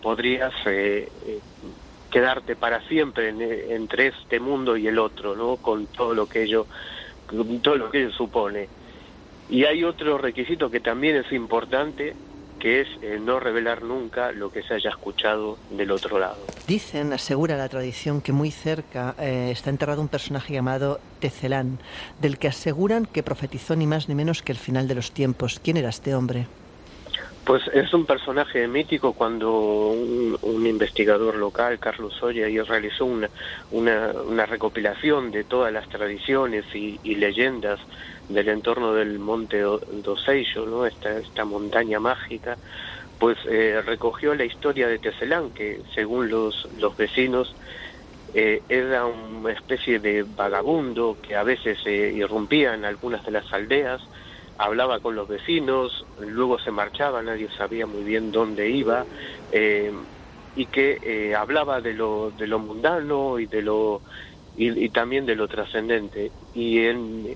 podrías quedarte para siempre entre este mundo y el otro, ¿no? Con todo lo que ello con todo lo que ello supone. Y hay otro requisito que también es importante, que es no revelar nunca lo que se haya escuchado del otro lado. Dicen, asegura la tradición, que muy cerca eh, está enterrado un personaje llamado Tecelán, del que aseguran que profetizó ni más ni menos que el final de los tiempos. ¿Quién era este hombre? Pues es un personaje mítico cuando un, investigador local, Carlos Soya, realizó una, una, recopilación de todas las tradiciones y, y leyendas del entorno del monte Doseillo, ¿no? esta, esta montaña mágica, pues eh, recogió la historia de Tecelán, que según los, los vecinos eh, era una especie de vagabundo que a veces se irrumpía en algunas de las aldeas, hablaba con los vecinos, luego se marchaba, nadie sabía muy bien dónde iba, eh, y que hablaba de lo, de lo mundano y de lo y, y también de lo trascendente. Y en,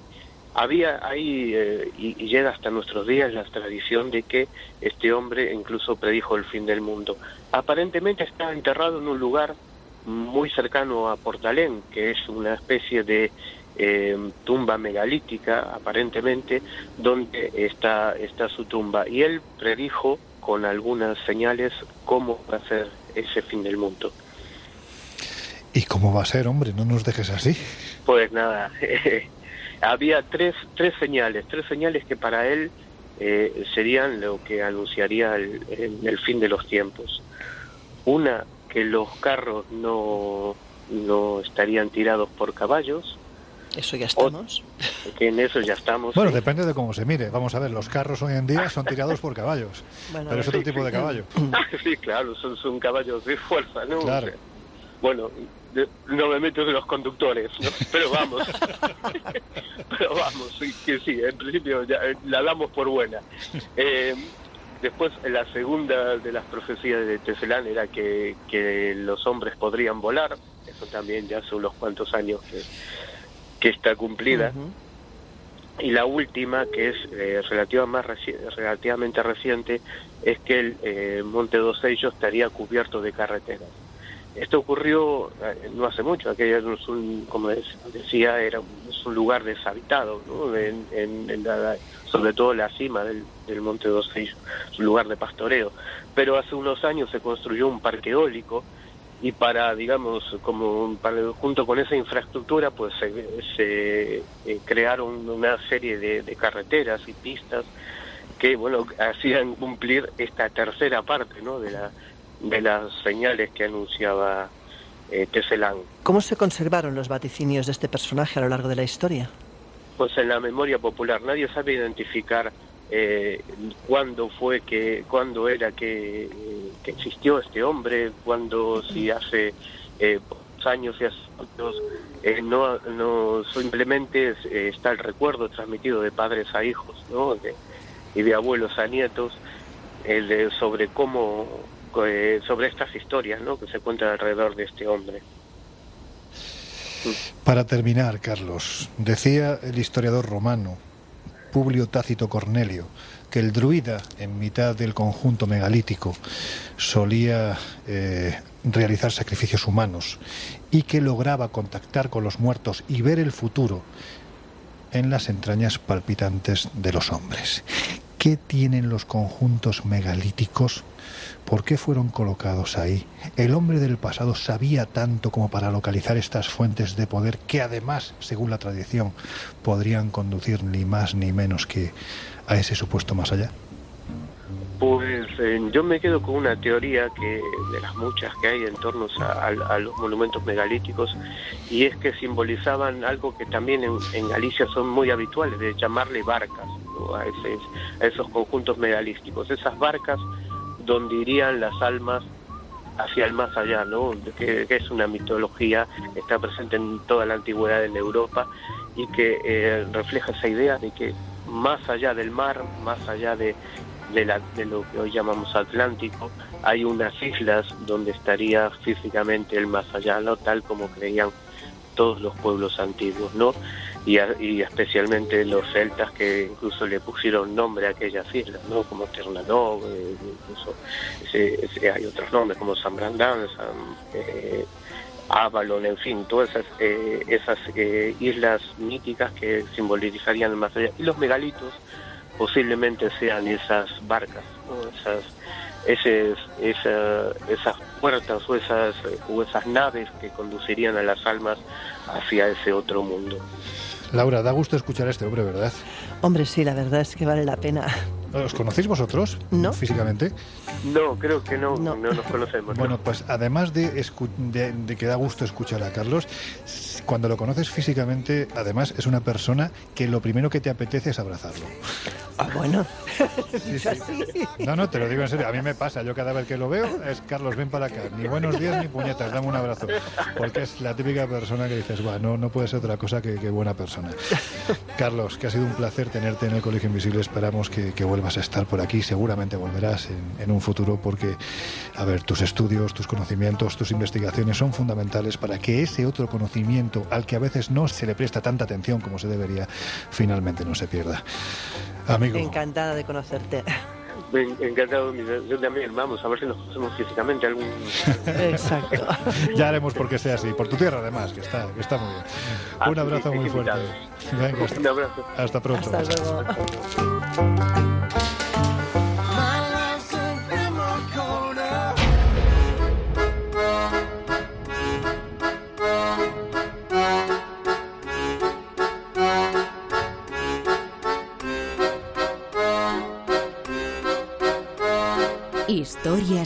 había ahí, eh, y, llega hasta nuestros días, la tradición de que este hombre incluso predijo el fin del mundo. Aparentemente está enterrado en un lugar muy cercano a Portalén, que es una especie de eh, tumba megalítica, aparentemente, donde está, está su tumba. Y él predijo con algunas señales cómo va a ser ese fin del mundo. ¿Y cómo va a ser, hombre? No nos dejes así. Pues nada, había tres, tres señales, tres señales que para él eh, serían lo que anunciaría el, el, fin de los tiempos. Una, que los carros no, no estarían tirados por caballos. Eso ya estamos. que en eso ya estamos. Bueno, depende de cómo se mire. Vamos a ver, los carros hoy en día son tirados por caballos. pero es otro tipo de caballo. sí, claro, son, son caballos de fuerza, ¿no? Claro. bueno, no me meto de los conductores, pero vamos. pero vamos, que sí, en principio ya, eh, la damos por buena. Eh, después, la segunda de las profecías de Teselán era que, que los hombres podrían volar. Eso también ya hace unos cuantos años que, que está cumplida. Y la última, que es eh, relativa más relativamente reciente, es que el eh, Monte Dosello estaría cubierto de carreteras. Esto ocurrió eh, no hace mucho, aquello es un, como decía, era es un lugar deshabitado, ¿no? en, en, sobre todo la cima del, del Monte Dosello, es un lugar de pastoreo. Pero hace unos años se construyó un parque eólico y para, digamos, como junto con esa infraestructura, pues se, eh, crearon una serie de, carreteras y pistas que, bueno, hacían cumplir esta tercera parte, ¿no? De, la, de las señales que anunciaba eh. ¿Cómo se conservaron los vaticinios de este personaje a lo largo de la historia? Pues en la memoria popular. Nadie sabe identificar eh, cuándo fue que, cuándo era que, existió este hombre, cuándo si hace eh, años y hace años, eh, no, no simplemente eh, está el recuerdo transmitido de padres a hijos, ¿no? y de abuelos a nietos, de, sobre cómo, sobre estas historias, ¿no? Que se cuentan alrededor de este hombre. Para terminar, Carlos, decía el historiador romano Publio Tácito Cornelio, que el druida, en mitad del conjunto megalítico, solía eh, realizar sacrificios humanos y que lograba contactar con los muertos y ver el futuro en las entrañas palpitantes de los hombres. ¿Qué tienen los conjuntos megalíticos ¿Por qué fueron colocados ahí? El hombre del pasado sabía tanto como para localizar estas fuentes de poder que además, según la tradición, podrían conducir ni más ni menos que a ese supuesto más allá. Pues eh, yo me quedo con una teoría que de las muchas que hay en torno a, los monumentos megalíticos y es que simbolizaban algo que también en, Galicia son muy habituales de llamarle barcas a, a esos conjuntos megalísticos. Esas barcas donde irían las almas hacia el más allá, ¿no? Que, es una mitología que está presente en toda la antigüedad en Europa y que eh, refleja esa idea de que más allá del mar, más allá de, de, la, de lo que hoy llamamos Atlántico, hay unas islas donde estaría físicamente el más allá, ¿no? Tal como creían todos los pueblos antiguos, ¿no? Y, especialmente los celtas que incluso le pusieron nombre a aquellas islas, ¿no? Como Ternanov, eh, incluso hay otros nombres como San Brandán, San eh, Avalon, en fin, todas esas, eh, esas islas míticas que simbolizarían más allá. Y los megalitos posiblemente sean esas barcas, esas, esas puertas o esas, o esas naves que conducirían a las almas hacia ese otro mundo. Laura, da gusto escuchar a este hombre, ¿verdad? Hombre, sí, la verdad es que vale la pena. ¿Os conocéis vosotros? No. Físicamente. No, creo que no, no, nos conocemos. Bueno, pues además de, de, que da gusto escuchar a Carlos, cuando lo conoces físicamente, además es una persona que lo primero que te apetece es abrazarlo. Ah, bueno. No, no, te lo digo en serio. A mí me pasa. Yo cada vez que lo veo es Carlos, ven para acá. Ni buenos días ni puñetas, dame un abrazo. Porque es la típica persona que dices, bueno, no, puede ser otra cosa que, buena persona. Carlos, que ha sido un placer tenerte en el Colegio Invisible. Esperamos que, vuelvas a estar por aquí. Seguramente volverás en, un futuro porque, a ver, tus estudios, tus conocimientos, tus investigaciones son fundamentales para que ese otro conocimiento al que a veces no se le presta tanta atención como se debería, finalmente no se pierda. Amigo. Encantada de conocerte. Encantado, yo también. Vamos a ver si nos conocemos físicamente algún. Exacto. ya haremos porque sea así. Por tu tierra, además, que está, que está muy bien. Un abrazo muy fuerte. Venga, hasta, Un abrazo. Hasta pronto. Hasta luego.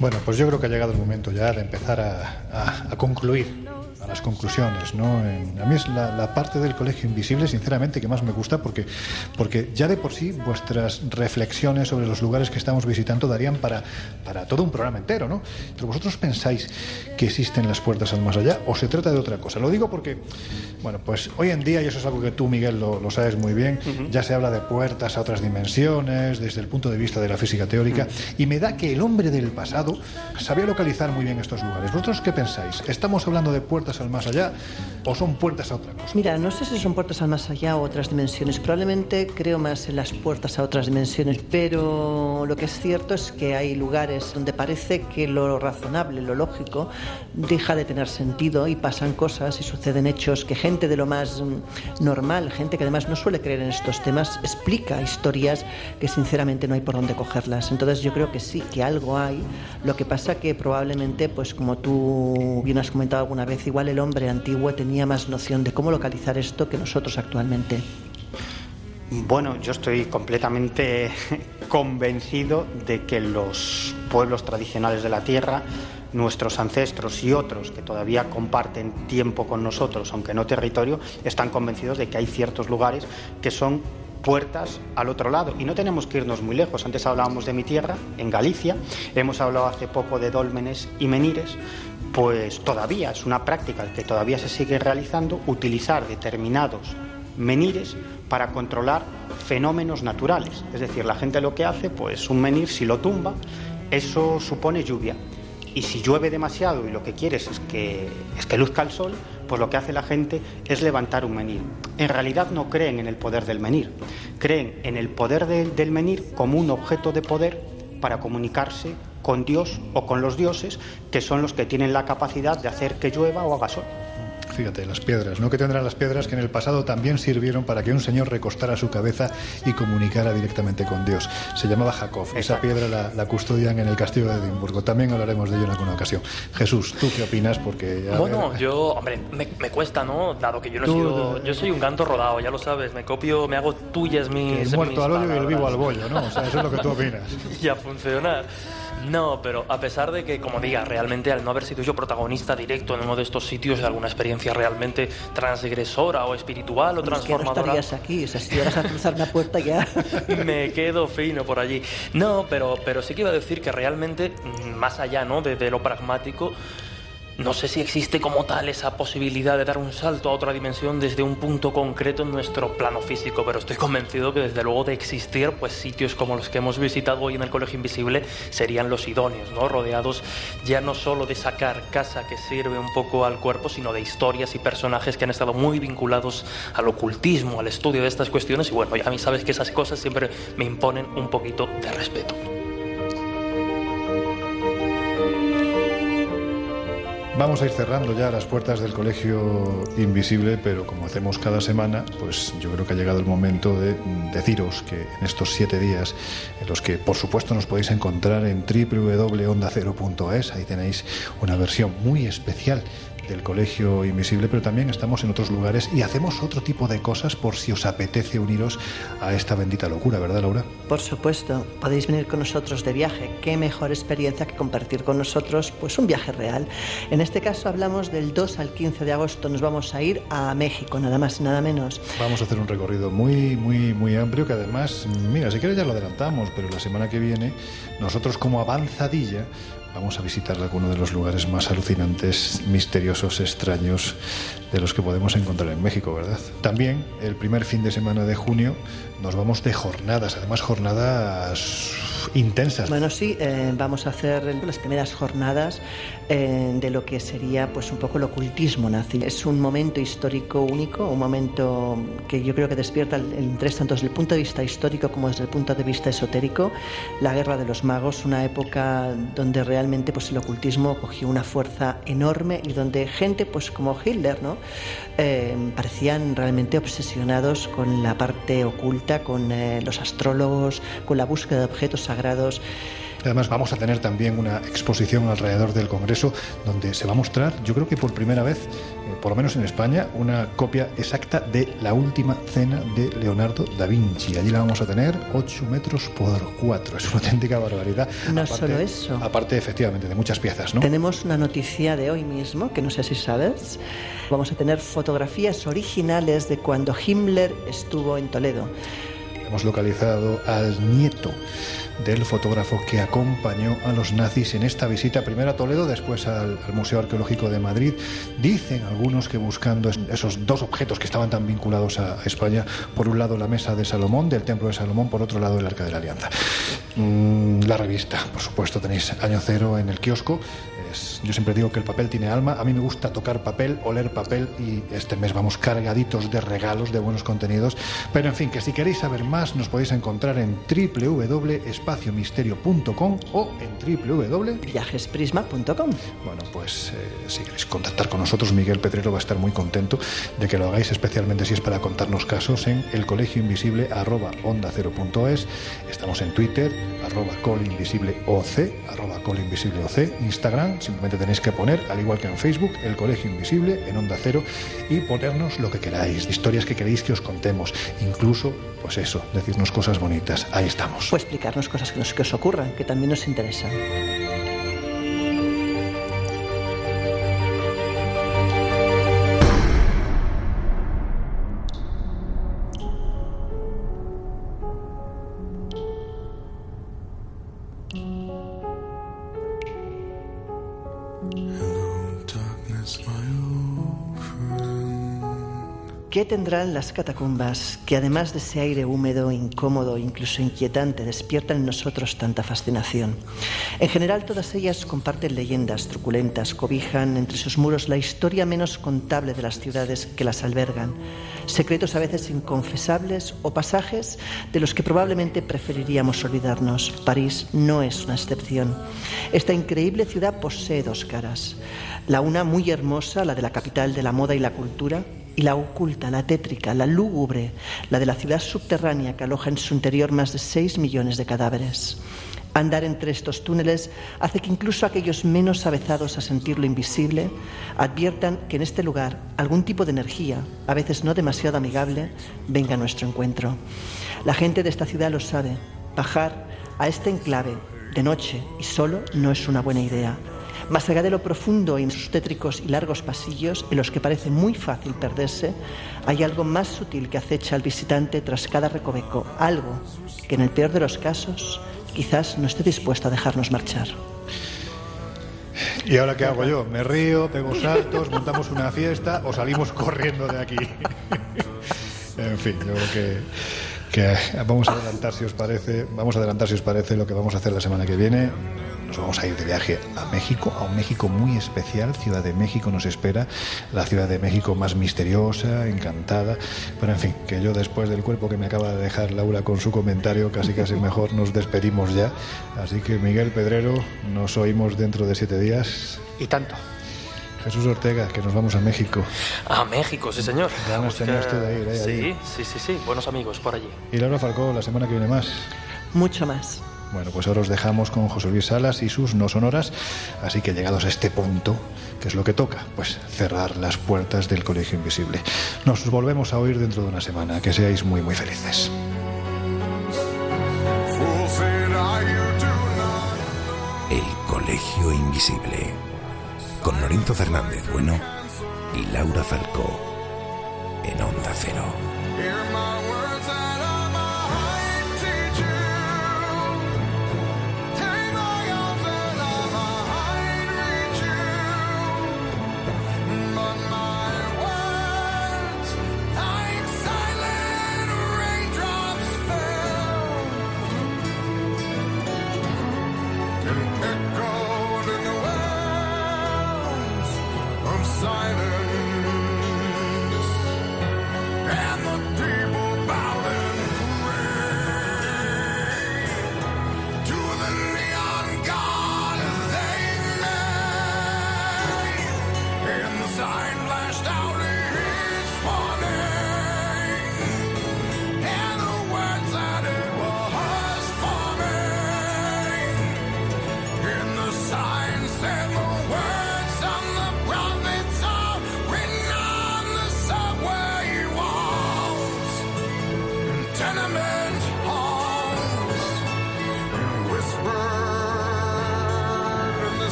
Bueno, pues yo creo que ha llegado el momento ya de empezar a, concluir, las conclusiones, ¿no? En- a mí es la, la parte del colegio invisible, sinceramente, que más me gusta porque, porque ya de por sí vuestras reflexiones sobre los lugares que estamos visitando darían para, para todo un programa entero, ¿no? Pero vosotros pensáis que existen las puertas al más allá o se trata de otra cosa. Lo digo porque, bueno, pues hoy en día, y eso es algo que tú, Miguel, lo, lo sabes muy bien, ya se habla de puertas a otras dimensiones desde el punto de vista de la física teórica y me da que el hombre del pasado sabía localizar muy bien estos lugares. ¿Vosotros qué pensáis? ¿Estamos hablando de puertas al más allá o son puertas a otra cosa? Mira, no sé si son puertas al más allá o otras dimensiones. Probablemente creo más en las puertas a otras dimensiones, pero lo que es cierto es que hay lugares donde parece que lo razonable, lo lógico, deja de tener sentido y pasan cosas y suceden hechos que gente de lo más mm, normal, gente que además no suele creer en estos temas, explica historias que sinceramente no hay por dónde cogerlas. Entonces yo creo que sí, que algo hay. Lo que pasa que probablemente, pues como tú bien has comentado alguna vez, igual el hombre antiguo tenía más noción de cómo localizar esto que nosotros actualmente. Bueno, yo estoy completamente convencido de que los pueblos tradicionales de la Tierra, nuestros ancestros y otros que todavía comparten tiempo con nosotros, aunque no territorio, están convencidos de que hay ciertos lugares que son puertas al otro lado. Y no tenemos que irnos muy lejos. Antes hablábamos de mi tierra, en Galicia. Hemos hablado hace poco de dólmenes y menires. Pues todavía es una práctica que todavía se sigue realizando, utilizar determinados menires para controlar fenómenos naturales. Es decir, la gente lo que hace, pues un menir, si lo tumba, eso supone lluvia. Y si llueve demasiado y lo que quieres es que, es que luzca el sol, pues lo que hace la gente es levantar un menir. En realidad no creen en el poder del menir, creen en el poder de- del menir como un objeto de poder para comunicarse con Dios o con los dioses, que son los que tienen la capacidad de hacer que llueva o haga sol. Fíjate, las piedras, ¿no? Que tendrán las piedras que en el pasado también sirvieron para que un señor recostara su cabeza y comunicara directamente con Dios. Se llamaba Jacob. Esa Exacto. piedra la, la custodian en el castillo de Edimburgo. También hablaremos de ello en alguna ocasión. Jesús, ¿tú qué opinas? Porque Bueno, ver, yo, hombre, me, me cuesta, ¿no? Dado que yo no he sido. Yo soy un canto rodado, ya lo sabes. Me copio, me hago tuyas mis. el muerto mis al hoyo y el vivo al bollo, ¿no? O sea, eso es lo que tú opinas. y a funcionar. No, pero a pesar de que, como diga, realmente al no haber sido yo protagonista directo en uno de estos sitios de alguna experiencia realmente transgresora o espiritual o Bueno, es que no transformadora, estarías aquí, o sea, si a cruzar una puerta ya... me quedo fino por allí. No, pero, pero sí que iba a decir que realmente, mm, más allá ¿no? de, de lo pragmático, no sé si existe como tal esa posibilidad de dar un salto a otra dimensión desde un punto concreto en nuestro plano físico, pero estoy convencido que desde luego de existir, pues sitios como los que hemos visitado hoy en el Colegio Invisible serían los idóneos, ¿no? Rodeados ya no solo de sacar casa que sirve un poco al cuerpo, sino de historias y personajes que han estado muy vinculados al ocultismo, al estudio de estas cuestiones y bueno, a mí sabes que esas cosas siempre me imponen un poquito de respeto. Vamos a ir cerrando ya las puertas del colegio invisible, pero como hacemos cada semana, pues yo creo que ha llegado el momento de deciros que en estos siete días, en los que por supuesto nos podéis encontrar en www.ondacero.es, ahí tenéis una versión muy especial del Colegio Invisible, pero también estamos en otros lugares y hacemos otro tipo de cosas por si os apetece uniros a esta bendita locura, ¿verdad, Laura? Por supuesto, podéis venir con nosotros de viaje. Qué mejor experiencia que compartir con nosotros pues un viaje real. En este caso hablamos del 2 al 15 de agosto. Nos vamos a ir a México, nada más y nada menos. Vamos a hacer un recorrido muy, muy, muy amplio que además, mira, si quieres ya lo adelantamos, pero la semana que viene nosotros como avanzadilla vamos a visitar algunos de los lugares más alucinantes, misteriosos, extraños de los que podemos encontrar en México, ¿verdad? También el primer fin de semana de junio nos vamos de jornadas, además jornadas intensas. Bueno, sí, eh, vamos a hacer las primeras jornadas eh, de lo que sería pues un poco el ocultismo nazi. Es un momento histórico único, un momento que yo creo que despierta el, el interés tanto desde el punto de vista histórico como desde el punto de vista esotérico. La guerra de los magos, una época donde realmente pues el ocultismo cogió una fuerza enorme y donde gente pues como Hitler, ¿no? Eh, parecían realmente obsesionados con la parte oculta, con eh, los astrólogos, con la búsqueda de objetos sagrados. Además vamos a tener también una exposición alrededor del Congreso donde se va a mostrar, yo creo que por primera vez, eh, por lo menos en España, una copia exacta de la última cena de Leonardo da Vinci. Allí la vamos a tener 8 metros por 4. Es una auténtica barbaridad. No solo eso. Aparte, efectivamente, de muchas piezas, ¿no? Tenemos una noticia de hoy mismo, que no sé si sabes. Vamos a tener fotografías originales de cuando Himmler estuvo en Toledo. Hemos localizado al nieto del fotógrafo que acompañó a los nazis en esta visita, primero a Toledo, después al, Museo Arqueológico de Madrid. Dicen algunos que buscando esos dos objetos que estaban tan vinculados a, a España, por un lado la mesa de Salomón, del Templo de Salomón, por otro lado el Arca de la Alianza. Mm, la revista, por supuesto, tenéis año cero en el kiosco. Es, yo siempre digo que el papel tiene alma. A mí me gusta tocar papel, oler papel y este mes vamos cargaditos de regalos, de buenos contenidos. Pero en fin, que si queréis saber más nos podéis encontrar en www.espaciomisterio.com o en www.viajesprisma.com. Bueno, pues eh, si queréis contactar con nosotros, Miguel Pedrero va a estar muy contento de que lo hagáis, especialmente si es para contarnos casos en el colegio invisible arroba onda cero punto es. Estamos en Twitter, arroba colinvisibleoc, arroba colinvisibleoc, Instagram, simplemente tenéis que poner, al igual que en Facebook, el Colegio Invisible en Onda Cero y ponernos lo que queráis, historias que queréis que os contemos, incluso, pues eso, decirnos cosas bonitas. Ahí estamos. O explicarnos cosas que, nos, que os ocurran, que también nos interesan. ¿Qué tendrán las catacumbas que además de ese aire húmedo, incómodo, incluso inquietante, despiertan en nosotros tanta fascinación? En general todas ellas comparten leyendas truculentas, cobijan entre sus muros la historia menos contable de las ciudades que las albergan, secretos a veces inconfesables o pasajes de los que probablemente preferiríamos olvidarnos. París no es una excepción. Esta increíble ciudad posee dos caras. La una muy hermosa, la de la capital de la moda y la cultura, y la oculta, la tétrica, la lúgubre, la de la ciudad subterránea que aloja en su interior más de 6 millones de cadáveres. Andar entre estos túneles hace que incluso aquellos menos avezados a sentir lo invisible adviertan que en este lugar algún tipo de energía, a veces no demasiado amigable, venga a nuestro encuentro. La gente de esta ciudad lo sabe. Bajar a este enclave de noche y solo no es una buena idea. Más allá de lo profundo en sus tétricos y largos pasillos, en los que parece muy fácil perderse, hay algo más sutil que acecha al visitante tras cada recoveco, algo que en el peor de los casos quizás no esté dispuesto a dejarnos marchar. ¿Y ahora qué hago yo? ¿Me río, pego saltos, montamos una fiesta o salimos corriendo de aquí? en fin, yo creo que, que vamos a adelantar si os parece, vamos a adelantar si os parece lo que vamos a hacer la semana que viene nos vamos a ir de viaje a México, a un México muy especial. Ciudad de México nos espera, la Ciudad de México más misteriosa, encantada. Pero en fin, que yo después del cuerpo que me acaba de dejar Laura con su comentario, casi casi mejor nos despedimos ya. Así que Miguel Pedrero, nos oímos dentro de siete días. Y tanto. Jesús Ortega, que nos vamos a México. A México, sí señor. Ganas tenías tú de ir, ¿eh? Sí, Allí. sí, sí, sí, buenos amigos por allí. Y Laura Falcó, la semana que viene más. Mucho más. Bueno, pues ahora os dejamos con José Luis Salas y sus no sonoras, así que llegados a este punto, ¿qué es lo que toca? Pues cerrar las puertas del Colegio Invisible. Nos volvemos a oír dentro de una semana. Que seáis muy, muy felices. El Colegio Invisible. Con Lorenzo Fernández Bueno y Laura Falcó. En Onda Cero.